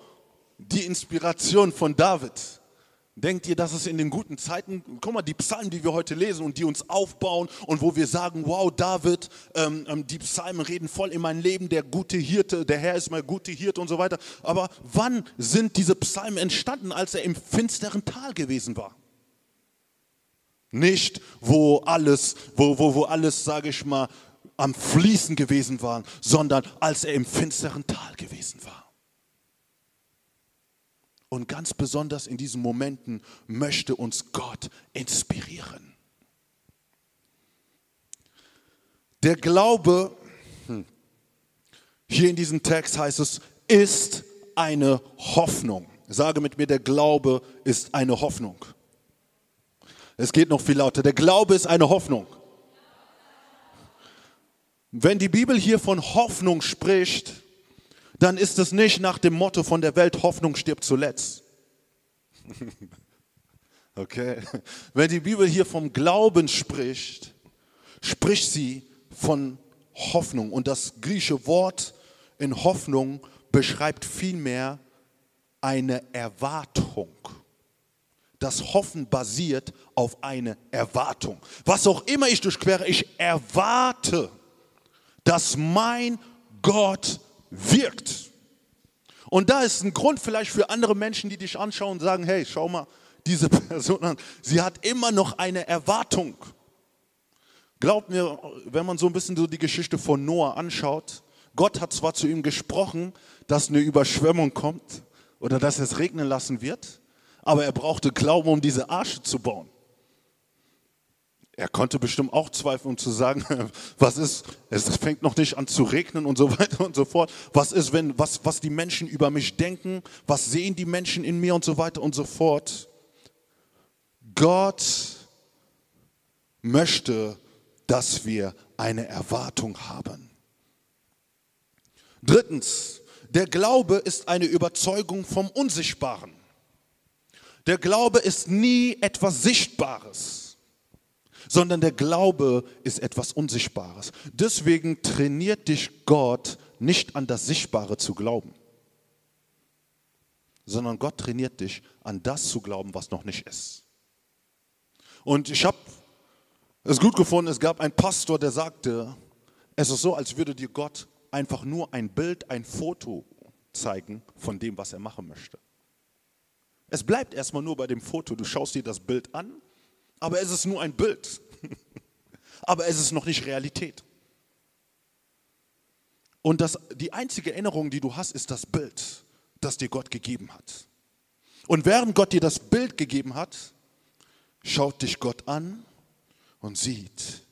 die Inspiration von David? Denkt ihr, dass es in den guten Zeiten, guck mal, die Psalmen, die wir heute lesen und die uns aufbauen und wo wir sagen, wow, David, ähm, ähm, die Psalmen reden voll in mein Leben, der gute Hirte, der Herr ist mein gute Hirte und so weiter. Aber wann sind diese Psalmen entstanden, als er im finsteren Tal gewesen war? Nicht, wo alles, wo, wo, wo alles, sage ich mal, am Fließen gewesen war, sondern als er im finsteren Tal gewesen war. Und ganz besonders in diesen Momenten möchte uns Gott inspirieren. Der Glaube, hm, hier in diesem Text heißt es, ist eine Hoffnung. Sage mit mir, der Glaube ist eine Hoffnung. Es geht noch viel lauter. Der Glaube ist eine Hoffnung. Wenn die Bibel hier von Hoffnung spricht, dann ist es nicht nach dem Motto von der Welt, Hoffnung stirbt zuletzt. Okay. Wenn die Bibel hier vom Glauben spricht, spricht sie von Hoffnung. Und das griechische Wort in Hoffnung beschreibt vielmehr eine Erwartung. Das Hoffen basiert auf eine Erwartung. Was auch immer ich durchquere, ich erwarte, dass mein Gott wirkt. Und da ist ein Grund vielleicht für andere Menschen, die dich anschauen und sagen, hey, schau mal diese Person an. Sie hat immer noch eine Erwartung. Glaubt mir, wenn man so ein bisschen so die Geschichte von Noah anschaut, Gott hat zwar zu ihm gesprochen, dass eine Überschwemmung kommt oder dass es regnen lassen wird, aber er brauchte Glauben, um diese Arche zu bauen. Er konnte bestimmt auch zweifeln, um zu sagen, was ist, es fängt noch nicht an zu regnen und so weiter und so fort. Was ist, wenn, was, was die Menschen über mich denken? Was sehen die Menschen in mir und so weiter und so fort? Gott möchte, dass wir eine Erwartung haben. Drittens, der Glaube ist eine Überzeugung vom Unsichtbaren. Der Glaube ist nie etwas Sichtbares sondern der Glaube ist etwas Unsichtbares. Deswegen trainiert dich Gott nicht an das Sichtbare zu glauben, sondern Gott trainiert dich an das zu glauben, was noch nicht ist. Und ich habe es gut gefunden, es gab einen Pastor, der sagte, es ist so, als würde dir Gott einfach nur ein Bild, ein Foto zeigen von dem, was er machen möchte. Es bleibt erstmal nur bei dem Foto. Du schaust dir das Bild an aber es ist nur ein Bild. aber es ist noch nicht Realität. Und das, die einzige Erinnerung, die du hast, ist das Bild, das dir Gott gegeben hat. Und während Gott dir das Bild gegeben hat, schaut dich Gott an und sieht,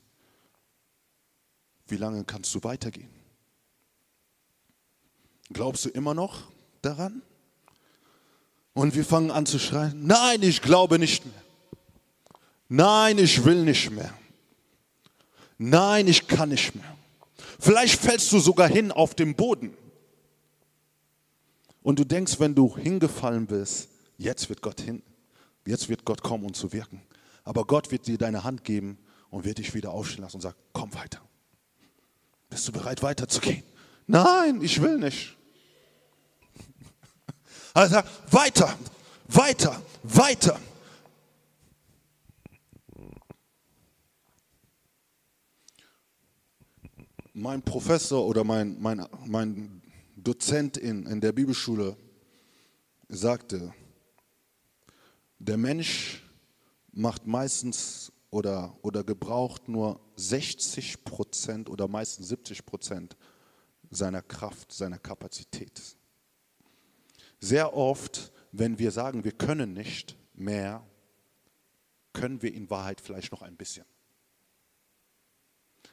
wie lange kannst du weitergehen. Glaubst du immer noch daran? Und wir fangen an zu schreien, nein, ich glaube nicht mehr. Nein, ich will nicht mehr. Nein, ich kann nicht mehr. Vielleicht fällst du sogar hin auf den Boden. Und du denkst, wenn du hingefallen bist, jetzt wird Gott hin, jetzt wird Gott kommen und zu wirken. Aber Gott wird dir deine Hand geben und wird dich wieder aufstehen lassen und sagt, komm weiter. Bist du bereit weiterzugehen? Nein, ich will nicht. Also weiter, weiter, weiter. mein Professor oder mein, mein, mein Dozent in, in der Bibelschule sagte, der Mensch macht meistens oder, oder gebraucht nur 60 Prozent oder meistens 70 Prozent seiner Kraft, seiner Kapazität. Sehr oft, wenn wir sagen, wir können nicht mehr, können wir in Wahrheit vielleicht noch ein bisschen.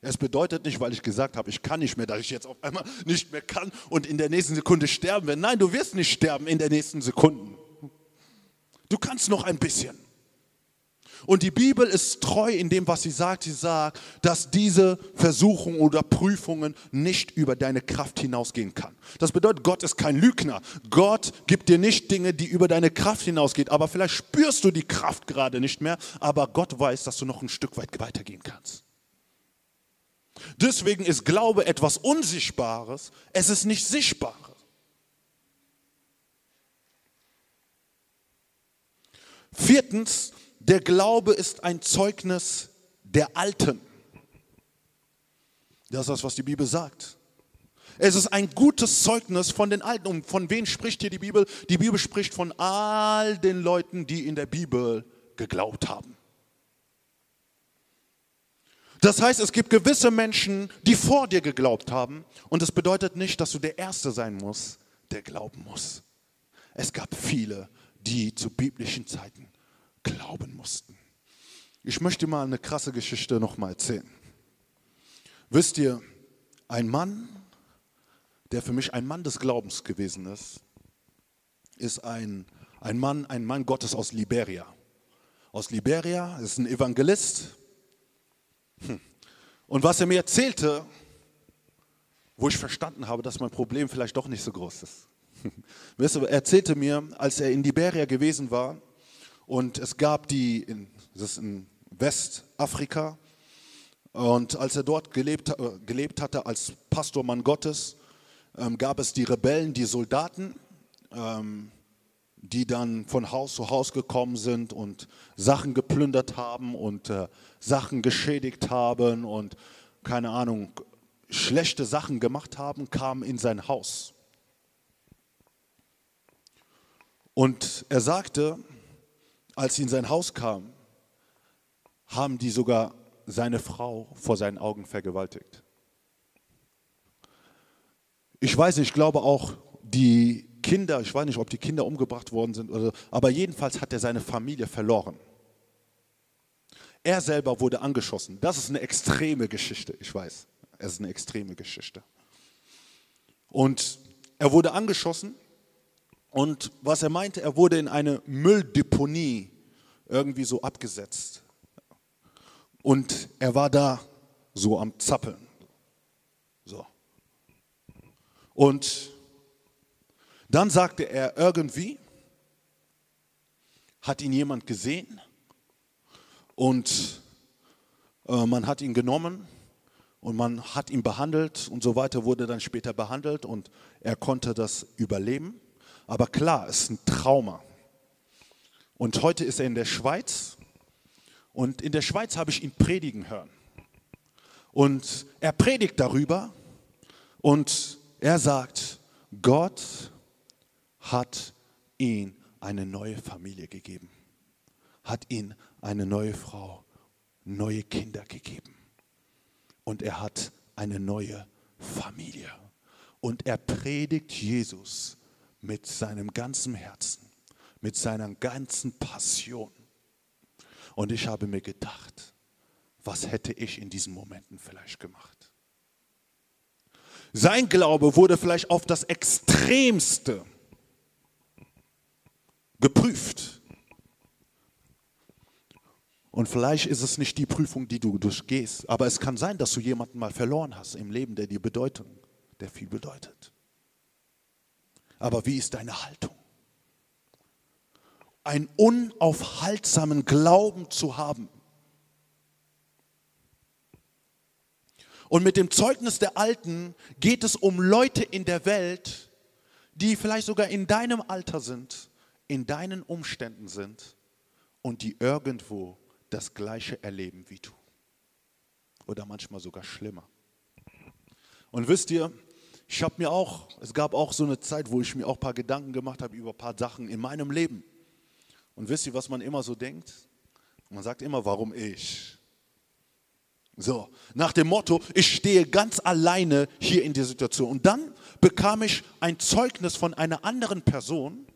Es bedeutet nicht, weil ich gesagt habe, ich kann nicht mehr, dass ich jetzt auf einmal nicht mehr kann und in der nächsten Sekunde sterben werde. Nein, du wirst nicht sterben in der nächsten Sekunde. Du kannst noch ein bisschen. Und die Bibel ist treu in dem, was sie sagt. Sie sagt, dass diese Versuchungen oder Prüfungen nicht über deine Kraft hinausgehen kann. Das bedeutet, Gott ist kein Lügner. Gott gibt dir nicht Dinge, die über deine Kraft hinausgehen. Aber vielleicht spürst du die Kraft gerade nicht mehr. Aber Gott weiß, dass du noch ein Stück weit weitergehen kannst. Deswegen ist Glaube etwas Unsichtbares. Es ist nicht sichtbar. Viertens, der Glaube ist ein Zeugnis der Alten. Das ist das, was die Bibel sagt. Es ist ein gutes Zeugnis von den Alten. Und von wem spricht hier die Bibel? Die Bibel spricht von all den Leuten, die in der Bibel geglaubt haben. Das heißt, es gibt gewisse Menschen, die vor dir geglaubt haben. Und das bedeutet nicht, dass du der Erste sein musst, der glauben muss. Es gab viele, die zu biblischen Zeiten glauben mussten. Ich möchte mal eine krasse Geschichte nochmal erzählen. Wisst ihr, ein Mann, der für mich ein Mann des Glaubens gewesen ist, ist ein, ein Mann, ein Mann Gottes aus Liberia. Aus Liberia, ist ein Evangelist. Hm. Und was er mir erzählte, wo ich verstanden habe, dass mein Problem vielleicht doch nicht so groß ist. Du, er erzählte mir, als er in Liberia gewesen war und es gab die, in, das ist in Westafrika, und als er dort gelebt, äh, gelebt hatte als Pastormann Gottes, ähm, gab es die Rebellen, die Soldaten, ähm, die dann von Haus zu Haus gekommen sind und Sachen geplündert haben und äh, Sachen geschädigt haben und keine Ahnung, schlechte Sachen gemacht haben, kamen in sein Haus. Und er sagte, als sie in sein Haus kamen, haben die sogar seine Frau vor seinen Augen vergewaltigt. Ich weiß ich glaube auch die Kinder, ich weiß nicht, ob die Kinder umgebracht worden sind, oder, aber jedenfalls hat er seine Familie verloren. Er selber wurde angeschossen. Das ist eine extreme Geschichte, ich weiß. Es ist eine extreme Geschichte. Und er wurde angeschossen und was er meinte, er wurde in eine Mülldeponie irgendwie so abgesetzt. Und er war da so am Zappeln. So. Und dann sagte er irgendwie, hat ihn jemand gesehen und äh, man hat ihn genommen und man hat ihn behandelt und so weiter, wurde dann später behandelt und er konnte das überleben. Aber klar, es ist ein Trauma. Und heute ist er in der Schweiz und in der Schweiz habe ich ihn predigen hören. Und er predigt darüber und er sagt, Gott hat ihm eine neue Familie gegeben, hat ihm eine neue Frau, neue Kinder gegeben. Und er hat eine neue Familie. Und er predigt Jesus mit seinem ganzen Herzen, mit seiner ganzen Passion. Und ich habe mir gedacht, was hätte ich in diesen Momenten vielleicht gemacht? Sein Glaube wurde vielleicht auf das Extremste geprüft. Und vielleicht ist es nicht die Prüfung, die du durchgehst, aber es kann sein, dass du jemanden mal verloren hast im Leben, der dir Bedeutung, der viel bedeutet. Aber wie ist deine Haltung? einen unaufhaltsamen Glauben zu haben. Und mit dem Zeugnis der Alten geht es um Leute in der Welt, die vielleicht sogar in deinem Alter sind, in deinen Umständen sind und die irgendwo das Gleiche erleben wie du. Oder manchmal sogar schlimmer. Und wisst ihr, ich habe mir auch, es gab auch so eine Zeit, wo ich mir auch ein paar Gedanken gemacht habe über ein paar Sachen in meinem Leben. Und wisst ihr, was man immer so denkt? Man sagt immer, warum ich? So, nach dem Motto, ich stehe ganz alleine hier in der Situation. Und dann bekam ich ein Zeugnis von einer anderen Person,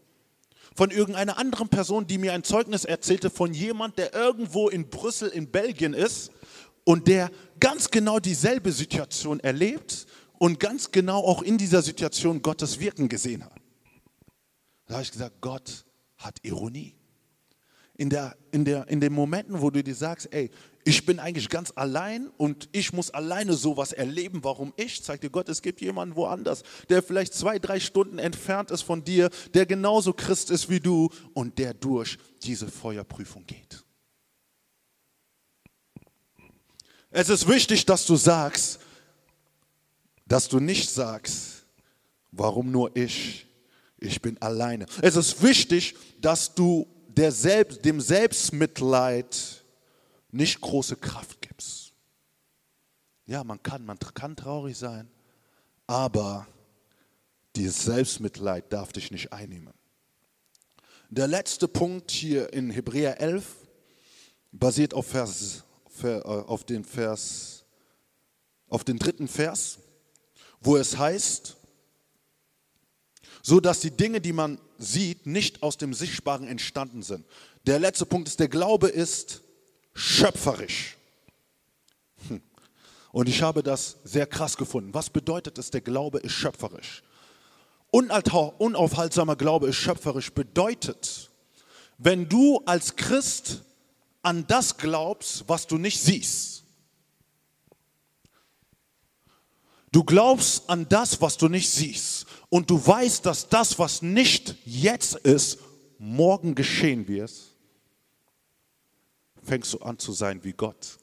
von irgendeiner anderen Person, die mir ein Zeugnis erzählte von jemand, der irgendwo in Brüssel in Belgien ist und der ganz genau dieselbe Situation erlebt und ganz genau auch in dieser Situation Gottes Wirken gesehen hat. Da habe ich gesagt, Gott hat Ironie in, der, in, der, in den Momenten, wo du dir sagst, ey, ich bin eigentlich ganz allein und ich muss alleine sowas erleben. Warum ich? Zeig dir Gott, es gibt jemanden woanders, der vielleicht zwei, drei Stunden entfernt ist von dir, der genauso Christ ist wie du und der durch diese Feuerprüfung geht. Es ist wichtig, dass du sagst, dass du nicht sagst, warum nur ich? Ich bin alleine. Es ist wichtig, dass du Selbst, dem Selbstmitleid nicht große Kraft gibst. Ja, man kann, man kann traurig sein, aber dieses Selbstmitleid darf dich nicht einnehmen. Der letzte Punkt hier in Hebräer 11 basiert auf, Vers, äh, auf den Vers, auf den dritten Vers, wo es heißt, so dass die Dinge, die man sieht, nicht aus dem Sichtbaren entstanden sind. Der letzte Punkt ist, der Glaube ist schöpferisch. Hm. Und ich habe das sehr krass gefunden. Was bedeutet es, der Glaube ist schöpferisch? Unaufhaltsamer Glaube ist schöpferisch bedeutet, wenn du als Christ an das glaubst, was du nicht siehst. Du glaubst an das, was du nicht siehst. Und du weißt, dass das, was nicht jetzt ist, morgen geschehen wird. Fängst du an zu sein wie Gott.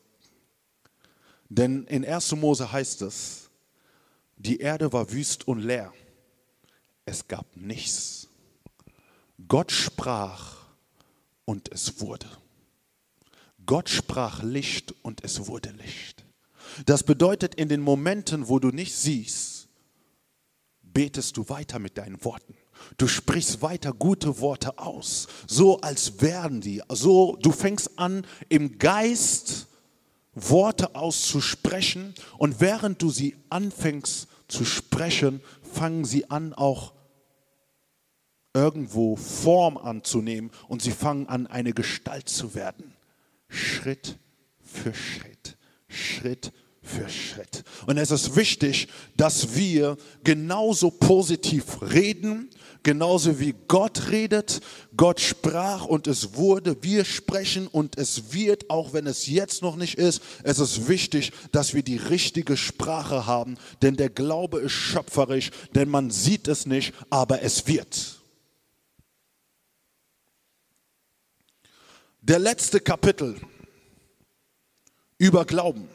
Denn in 1. Mose heißt es, die Erde war wüst und leer es gab nichts. Gott sprach und es wurde. Gott sprach Licht und es wurde Licht. Das bedeutet, in den Momenten, wo du nicht siehst, betest du weiter mit deinen Worten. Du sprichst weiter gute Worte aus, so als wären die. So, du fängst an, im Geist Worte auszusprechen und während du sie anfängst zu sprechen, fangen sie an, auch irgendwo Form anzunehmen und sie fangen an, eine Gestalt zu werden. Schritt für Schritt, Schritt für Schritt. Und es ist wichtig, dass wir genauso positiv reden, genauso wie Gott redet. Gott sprach und es wurde. Wir sprechen und es wird, auch wenn es jetzt noch nicht ist. Es ist wichtig, dass wir die richtige Sprache haben, denn der Glaube ist schöpferisch, denn man sieht es nicht, aber es wird. der letzte Kapitel über Glauben.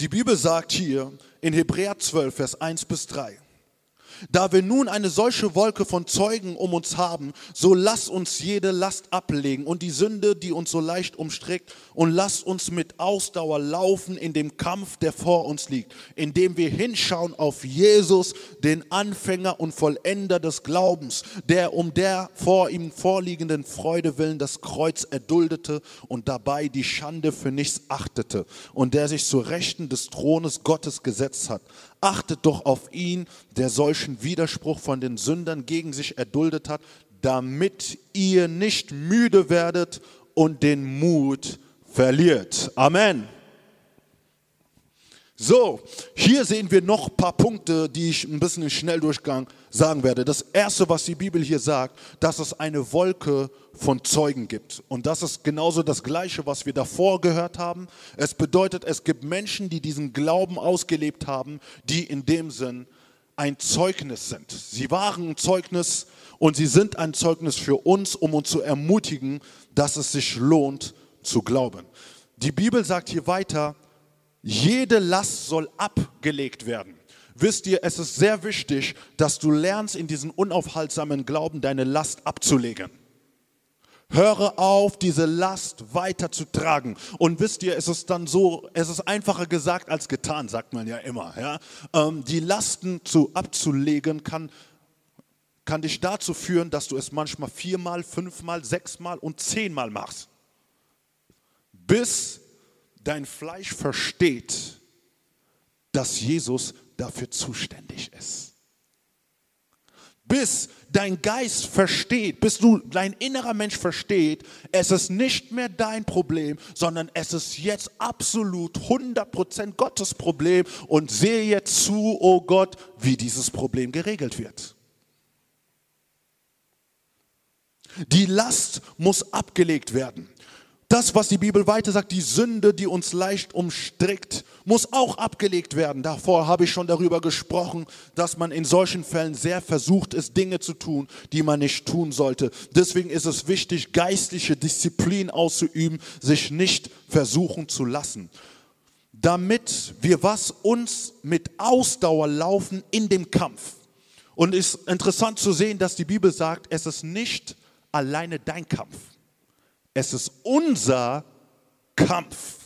Die Bibel sagt hier in Hebräer 12, Vers 1 bis 3. Da wir nun eine solche Wolke von Zeugen um uns haben, so lass uns jede Last ablegen und die Sünde, die uns so leicht umstrickt, und lass uns mit Ausdauer laufen in dem Kampf, der vor uns liegt, indem wir hinschauen auf Jesus, den Anfänger und Vollender des Glaubens, der um der vor ihm vorliegenden Freude willen das Kreuz erduldete und dabei die Schande für nichts achtete und der sich zur Rechten des Thrones Gottes gesetzt hat Achtet doch auf ihn, der solchen Widerspruch von den Sündern gegen sich erduldet hat, damit ihr nicht müde werdet und den Mut verliert. Amen. So, hier sehen wir noch ein paar Punkte, die ich ein bisschen im Schnelldurchgang sagen werde. Das erste, was die Bibel hier sagt, dass es eine Wolke von Zeugen gibt. Und das ist genauso das Gleiche, was wir davor gehört haben. Es bedeutet, es gibt Menschen, die diesen Glauben ausgelebt haben, die in dem Sinn ein Zeugnis sind. Sie waren ein Zeugnis und sie sind ein Zeugnis für uns, um uns zu ermutigen, dass es sich lohnt zu glauben. Die Bibel sagt hier weiter, jede Last soll abgelegt werden. Wisst ihr, es ist sehr wichtig, dass du lernst, in diesem unaufhaltsamen Glauben deine Last abzulegen. Höre auf, diese Last weiterzutragen. Und wisst ihr, es ist dann so, es ist einfacher gesagt als getan, sagt man ja immer. Ja? Ähm, die Lasten zu, abzulegen kann, kann dich dazu führen, dass du es manchmal viermal, fünfmal, sechsmal und zehnmal machst. Bis dein Fleisch versteht, dass Jesus dafür zuständig ist. Bis dein Geist versteht, bis du dein innerer Mensch versteht, es ist nicht mehr dein Problem, sondern es ist jetzt absolut 100% Gottes Problem und sehe jetzt zu, oh Gott, wie dieses Problem geregelt wird. Die Last muss abgelegt werden. Das, was die Bibel weiter sagt, die Sünde, die uns leicht umstrickt, muss auch abgelegt werden. Davor habe ich schon darüber gesprochen, dass man in solchen Fällen sehr versucht ist, Dinge zu tun, die man nicht tun sollte. Deswegen ist es wichtig, geistliche Disziplin auszuüben, sich nicht versuchen zu lassen. Damit wir was uns mit Ausdauer laufen in dem Kampf. Und es ist interessant zu sehen, dass die Bibel sagt, es ist nicht alleine dein Kampf. Es ist unser Kampf.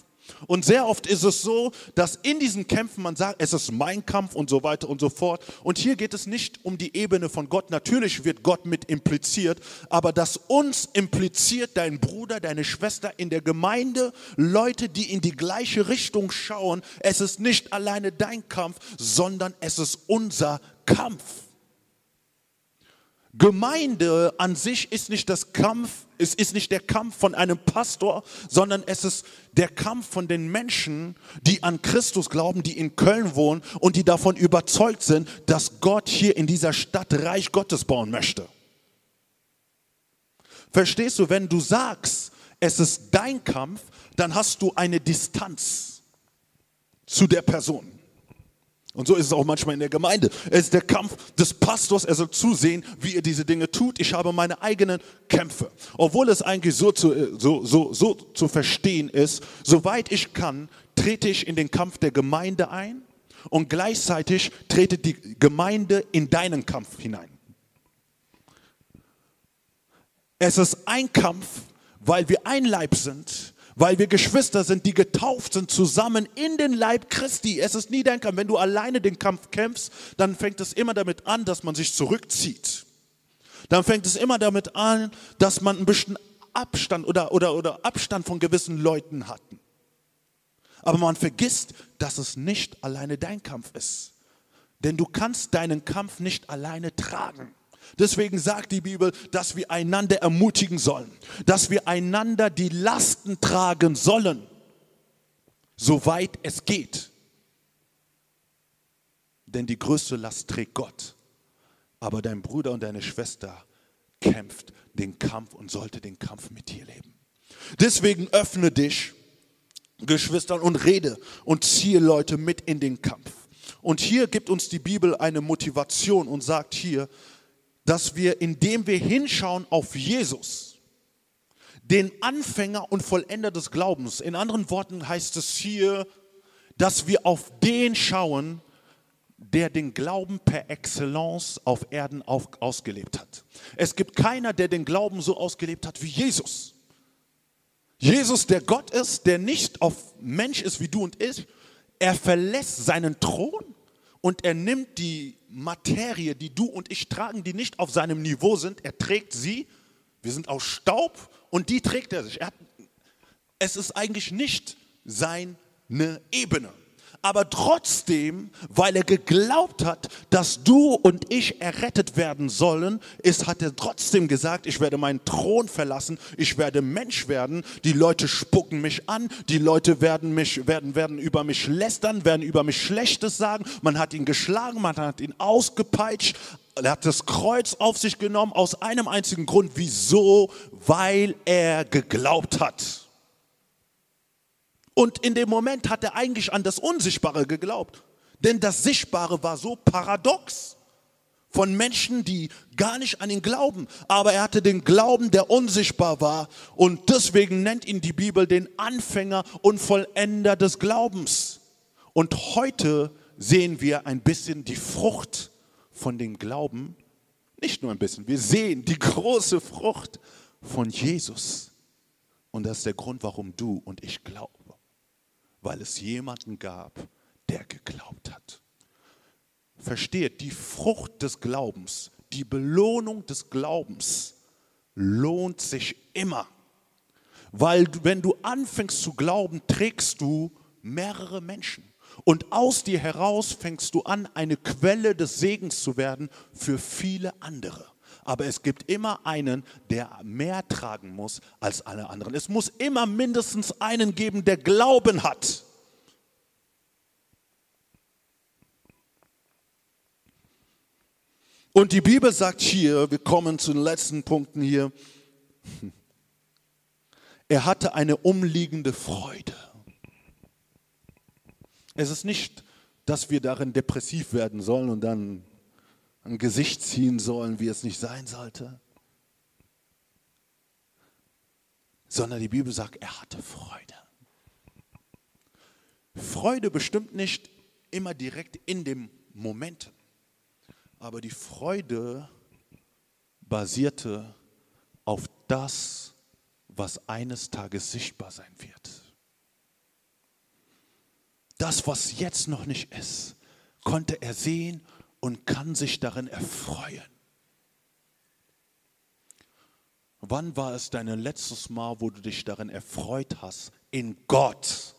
Und sehr oft ist es so, dass in diesen Kämpfen man sagt, es ist mein Kampf und so weiter und so fort. Und hier geht es nicht um die Ebene von Gott. Natürlich wird Gott mit impliziert, aber dass uns impliziert dein Bruder, deine Schwester in der Gemeinde, Leute, die in die gleiche Richtung schauen. Es ist nicht alleine dein Kampf, sondern es ist unser Kampf. Gemeinde an sich ist nicht das Kampf, es ist nicht der Kampf von einem Pastor, sondern es ist der Kampf von den Menschen, die an Christus glauben, die in Köln wohnen und die davon überzeugt sind, dass Gott hier in dieser Stadt Reich Gottes bauen möchte. Verstehst du, wenn du sagst, es ist dein Kampf, dann hast du eine Distanz zu der Person. Und so ist es auch manchmal in der Gemeinde. Es ist der Kampf des Pastors. Er soll zusehen, wie er diese Dinge tut. Ich habe meine eigenen Kämpfe. Obwohl es eigentlich so zu, so, so, so zu verstehen ist, soweit ich kann, trete ich in den Kampf der Gemeinde ein und gleichzeitig trete die Gemeinde in deinen Kampf hinein. Es ist ein Kampf, weil wir ein Leib sind weil wir Geschwister sind, die getauft sind zusammen in den Leib Christi. Es ist nie dein Kampf. Wenn du alleine den Kampf kämpfst, dann fängt es immer damit an, dass man sich zurückzieht. Dann fängt es immer damit an, dass man ein bisschen Abstand oder, oder, oder Abstand von gewissen Leuten hat. Aber man vergisst, dass es nicht alleine dein Kampf ist. Denn du kannst deinen Kampf nicht alleine tragen. Deswegen sagt die Bibel, dass wir einander ermutigen sollen, dass wir einander die Lasten tragen sollen, soweit es geht. Denn die größte Last trägt Gott. Aber dein Bruder und deine Schwester kämpft den Kampf und sollte den Kampf mit dir leben. Deswegen öffne dich, Geschwistern, und rede und ziehe Leute mit in den Kampf. Und hier gibt uns die Bibel eine Motivation und sagt hier, dass wir, indem wir hinschauen auf Jesus, den Anfänger und Vollender des Glaubens, in anderen Worten heißt es hier, dass wir auf den schauen, der den Glauben per Excellence auf Erden auf, ausgelebt hat. Es gibt keiner, der den Glauben so ausgelebt hat wie Jesus. Jesus, der Gott ist, der nicht auf Mensch ist wie du und ich, er verlässt seinen Thron und er nimmt die Materie, die du und ich tragen, die nicht auf seinem Niveau sind, er trägt sie. Wir sind aus Staub und die trägt er sich. Er hat, es ist eigentlich nicht seine Ebene aber trotzdem, weil er geglaubt hat, dass du und ich errettet werden sollen, ist, hat er trotzdem gesagt, ich werde meinen Thron verlassen, ich werde Mensch werden, die Leute spucken mich an, die Leute werden, mich, werden, werden über mich lästern, werden über mich Schlechtes sagen, man hat ihn geschlagen, man hat ihn ausgepeitscht, er hat das Kreuz auf sich genommen aus einem einzigen Grund. Wieso? Weil er geglaubt hat. Und in dem Moment hat er eigentlich an das Unsichtbare geglaubt. Denn das Sichtbare war so paradox von Menschen, die gar nicht an ihn glauben. Aber er hatte den Glauben, der unsichtbar war. Und deswegen nennt ihn die Bibel den Anfänger und Vollender des Glaubens. Und heute sehen wir ein bisschen die Frucht von dem Glauben. Nicht nur ein bisschen, wir sehen die große Frucht von Jesus. Und das ist der Grund, warum du und ich glauben weil es jemanden gab, der geglaubt hat. Versteht, die Frucht des Glaubens, die Belohnung des Glaubens lohnt sich immer. Weil wenn du anfängst zu glauben, trägst du mehrere Menschen. Und aus dir heraus fängst du an, eine Quelle des Segens zu werden für viele andere aber es gibt immer einen, der mehr tragen muss als alle anderen. Es muss immer mindestens einen geben, der Glauben hat. Und die Bibel sagt hier, wir kommen zu den letzten Punkten hier, er hatte eine umliegende Freude. Es ist nicht, dass wir darin depressiv werden sollen und dann ein Gesicht ziehen sollen, wie es nicht sein sollte. Sondern die Bibel sagt, er hatte Freude. Freude bestimmt nicht immer direkt in dem Moment, aber die Freude basierte auf das, was eines Tages sichtbar sein wird. Das, was jetzt noch nicht ist, konnte er sehen und kann sich darin erfreuen. Wann war es dein letztes Mal, wo du dich darin erfreut hast, in Gott?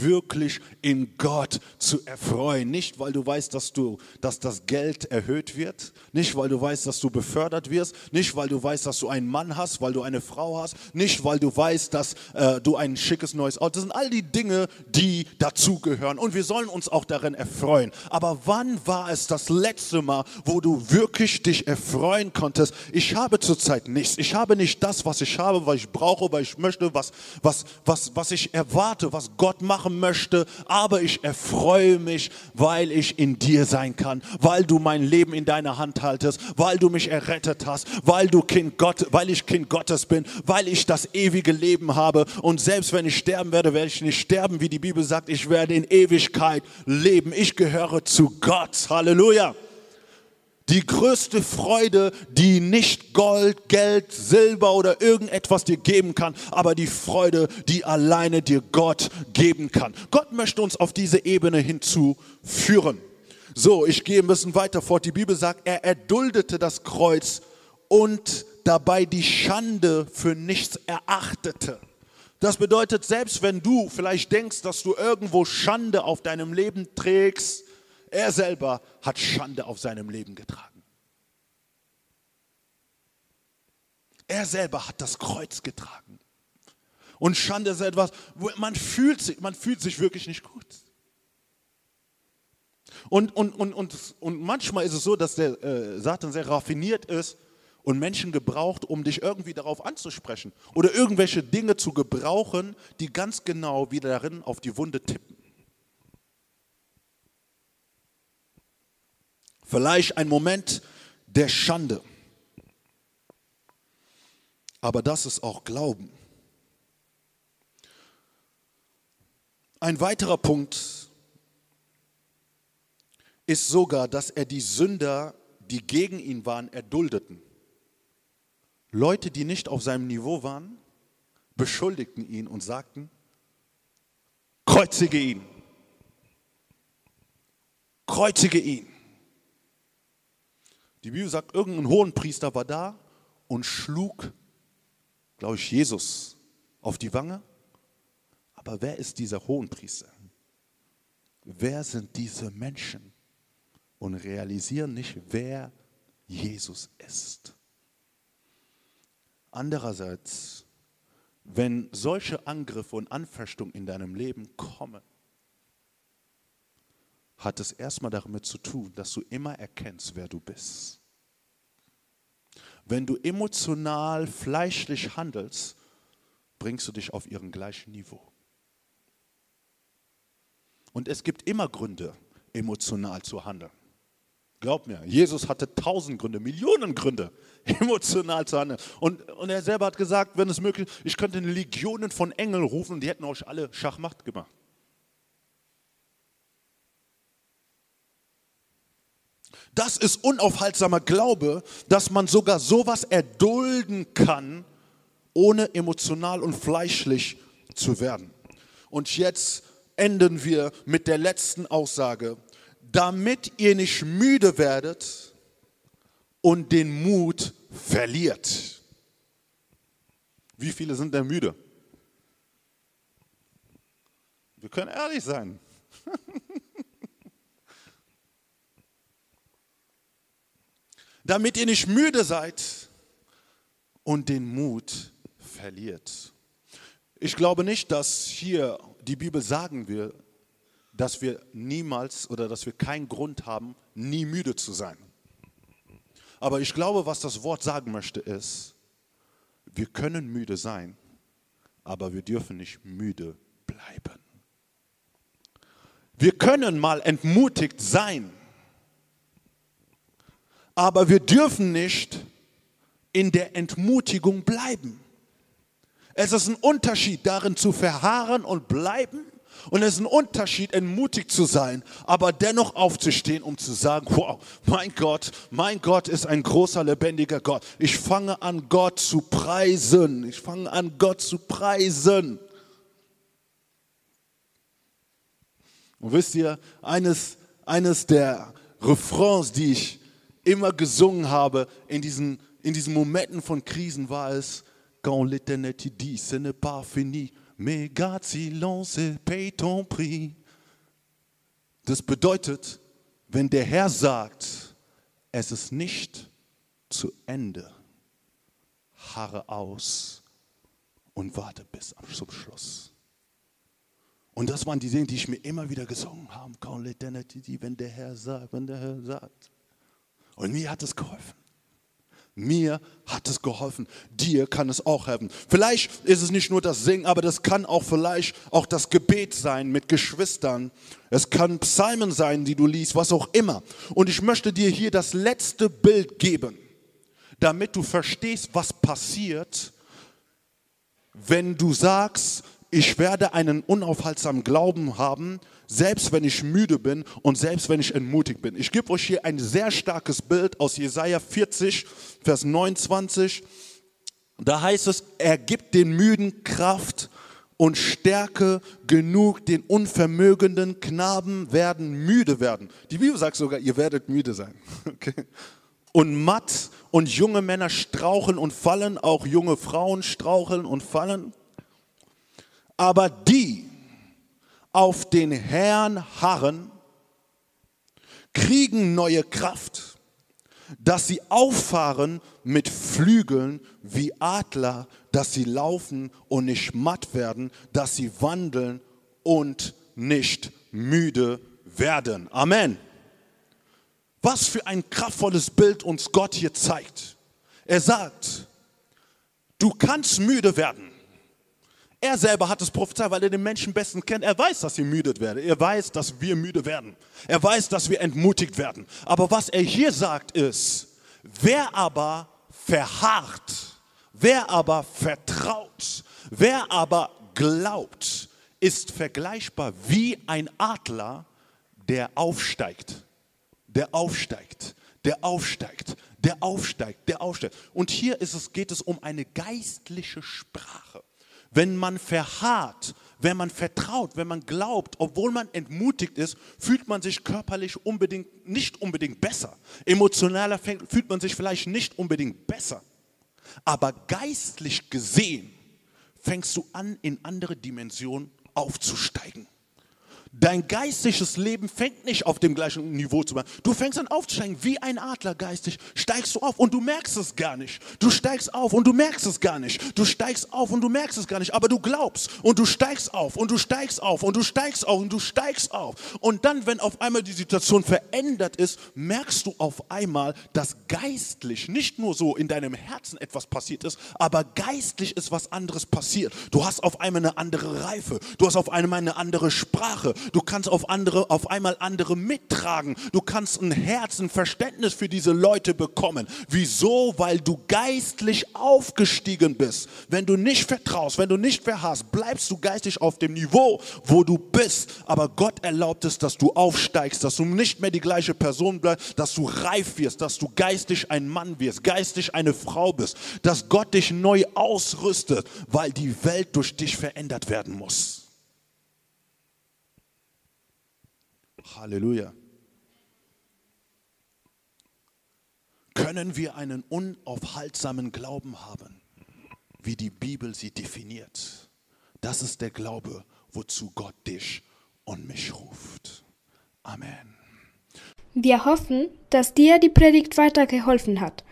Wirklich in Gott zu erfreuen. Nicht, weil du weißt, dass, du, dass das Geld erhöht wird, nicht, weil du weißt, dass du befördert wirst, nicht, weil du weißt, dass du einen Mann hast, weil du eine Frau hast, nicht, weil du weißt, dass äh, du ein schickes neues Auto. Das sind all die Dinge, die dazugehören. Und wir sollen uns auch darin erfreuen. Aber wann war es das letzte Mal, wo du wirklich dich erfreuen konntest? Ich habe zurzeit nichts. Ich habe nicht das, was ich habe, was ich brauche, was ich möchte, was, was, was, was ich erwarte, was Gott macht machen möchte, aber ich erfreue mich, weil ich in dir sein kann, weil du mein Leben in deiner Hand haltest, weil du mich errettet hast, weil du Kind Gott, weil ich Kind Gottes bin, weil ich das ewige Leben habe und selbst wenn ich sterben werde, werde ich nicht sterben, wie die Bibel sagt, ich werde in Ewigkeit leben. Ich gehöre zu Gott. Halleluja. Die größte Freude, die nicht Gold, Geld, Silber oder irgendetwas dir geben kann, aber die Freude, die alleine dir Gott geben kann. Gott möchte uns auf diese Ebene hinzuführen. So, ich gehe ein bisschen weiter fort. Die Bibel sagt, er erduldete das Kreuz und dabei die Schande für nichts erachtete. Das bedeutet, selbst wenn du vielleicht denkst, dass du irgendwo Schande auf deinem Leben trägst, er selber hat Schande auf seinem Leben getragen. Er selber hat das Kreuz getragen. Und Schande ist etwas, wo man fühlt sich, man fühlt sich wirklich nicht gut. Und, und, und, und, und manchmal ist es so, dass der äh, Satan sehr raffiniert ist und Menschen gebraucht, um dich irgendwie darauf anzusprechen oder irgendwelche Dinge zu gebrauchen, die ganz genau wieder darin auf die Wunde tippen. Vielleicht ein Moment der Schande. Aber das ist auch Glauben. Ein weiterer Punkt ist sogar, dass er die Sünder, die gegen ihn waren, erduldeten. Leute, die nicht auf seinem Niveau waren, beschuldigten ihn und sagten, kreuzige ihn, kreuzige ihn. Die Bibel sagt, irgendein Hohenpriester war da und schlug, glaube ich, Jesus auf die Wange. Aber wer ist dieser Hohenpriester? Wer sind diese Menschen? Und realisieren nicht, wer Jesus ist. Andererseits, wenn solche Angriffe und Anfechtungen in deinem Leben kommen, hat es erstmal damit zu tun, dass du immer erkennst, wer du bist. Wenn du emotional, fleischlich handelst, bringst du dich auf ihren gleichen Niveau. Und es gibt immer Gründe, emotional zu handeln. Glaub mir, Jesus hatte tausend Gründe, Millionen Gründe, emotional zu handeln. Und, und er selber hat gesagt, wenn es möglich ist, ich könnte Legionen von Engeln rufen und die hätten euch alle Schachmacht gemacht. Das ist unaufhaltsamer Glaube, dass man sogar sowas erdulden kann, ohne emotional und fleischlich zu werden. Und jetzt enden wir mit der letzten Aussage, damit ihr nicht müde werdet und den Mut verliert. Wie viele sind denn müde? Wir können ehrlich sein. damit ihr nicht müde seid und den Mut verliert. Ich glaube nicht, dass hier die Bibel sagen will, dass wir niemals oder dass wir keinen Grund haben, nie müde zu sein. Aber ich glaube, was das Wort sagen möchte, ist, wir können müde sein, aber wir dürfen nicht müde bleiben. Wir können mal entmutigt sein, aber wir dürfen nicht in der Entmutigung bleiben. Es ist ein Unterschied darin zu verharren und bleiben Und es ist ein Unterschied, entmutigt zu sein, aber dennoch aufzustehen, um zu sagen, wow, mein Gott, mein Gott ist ein großer, lebendiger Gott. Ich fange an, Gott zu preisen. Ich fange an, Gott zu preisen. Und wisst ihr, eines, eines der Refrains, die ich immer gesungen habe in diesen, in diesen Momenten von Krisen, war es, Quand l'éternité dit, ce n'est pas fini, mais garde silence paye ton prix. Das bedeutet, wenn der Herr sagt, es ist nicht zu Ende, harre aus und warte bis zum Schluss. Und das waren die Dinge, die ich mir immer wieder gesungen habe. Wenn der Herr sagt, wenn der Herr sagt. Und mir hat es geholfen. Mir hat es geholfen. Dir kann es auch helfen. Vielleicht ist es nicht nur das Singen, aber das kann auch vielleicht auch das Gebet sein mit Geschwistern. Es kann Psalmen sein, die du liest, was auch immer. Und ich möchte dir hier das letzte Bild geben, damit du verstehst, was passiert, wenn du sagst, ich werde einen unaufhaltsamen Glauben haben, selbst wenn ich müde bin und selbst wenn ich entmutigt bin. Ich gebe euch hier ein sehr starkes Bild aus Jesaja 40, Vers 29. Da heißt es, er gibt den Müden Kraft und Stärke genug, den unvermögenden Knaben werden müde werden. Die Bibel sagt sogar, ihr werdet müde sein. Okay? Und matt und junge Männer straucheln und fallen, auch junge Frauen straucheln und fallen. Aber die auf den Herrn harren, kriegen neue Kraft, dass sie auffahren mit Flügeln wie Adler, dass sie laufen und nicht matt werden, dass sie wandeln und nicht müde werden. Amen. Was für ein kraftvolles Bild uns Gott hier zeigt. Er sagt, du kannst müde werden. Er selber hat es prophezeit, weil er den Menschen besten kennt. Er weiß, dass sie müde werden. Er weiß, dass wir müde werden. Er weiß, dass wir entmutigt werden. Aber was er hier sagt ist, wer aber verharrt, wer aber vertraut, wer aber glaubt, ist vergleichbar wie ein Adler, der aufsteigt, der aufsteigt, der aufsteigt, der aufsteigt, der aufsteigt. Und hier ist es, geht es um eine geistliche Sprache. Wenn man verharrt, wenn man vertraut, wenn man glaubt, obwohl man entmutigt ist, fühlt man sich körperlich unbedingt, nicht unbedingt besser. Emotionaler fühlt man sich vielleicht nicht unbedingt besser. Aber geistlich gesehen fängst du an, in andere Dimensionen aufzusteigen. Dein geistliches Leben fängt nicht auf dem gleichen Niveau zu machen. Du fängst an aufzusteigen wie ein Adler geistig. Steigst du auf und du merkst es gar nicht. Du steigst auf und du merkst es gar nicht. Du steigst auf und du merkst es gar nicht. Aber du glaubst und du steigst auf und du steigst auf und du steigst auf und du steigst auf. Und dann, wenn auf einmal die Situation verändert ist, merkst du auf einmal, dass geistlich nicht nur so in deinem Herzen etwas passiert ist, aber geistlich ist was anderes passiert. Du hast auf einmal eine andere Reife. Du hast auf einmal eine andere Sprache. Du kannst auf andere, auf einmal andere mittragen. Du kannst ein Herz, ein Verständnis für diese Leute bekommen. Wieso? Weil du geistlich aufgestiegen bist. Wenn du nicht vertraust, wenn du nicht verhasst, bleibst du geistlich auf dem Niveau, wo du bist. Aber Gott erlaubt es, dass du aufsteigst, dass du nicht mehr die gleiche Person bleibst, dass du reif wirst, dass du geistlich ein Mann wirst, geistlich eine Frau bist, dass Gott dich neu ausrüstet, weil die Welt durch dich verändert werden muss. Halleluja. Können wir einen unaufhaltsamen Glauben haben, wie die Bibel sie definiert? Das ist der Glaube, wozu Gott dich und mich ruft. Amen. Wir hoffen, dass dir die Predigt weitergeholfen hat.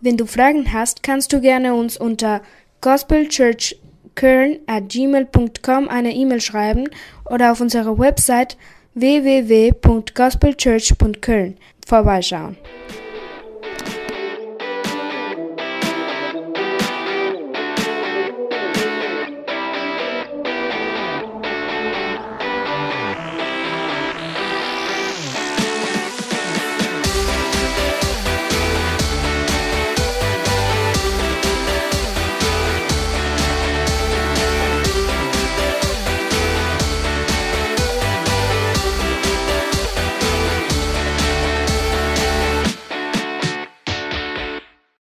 Wenn du Fragen hast, kannst du gerne uns unter gospelchurchköln at gmail.com eine E-Mail schreiben oder auf unserer Website www.gospelchurch.köln vorbeischauen.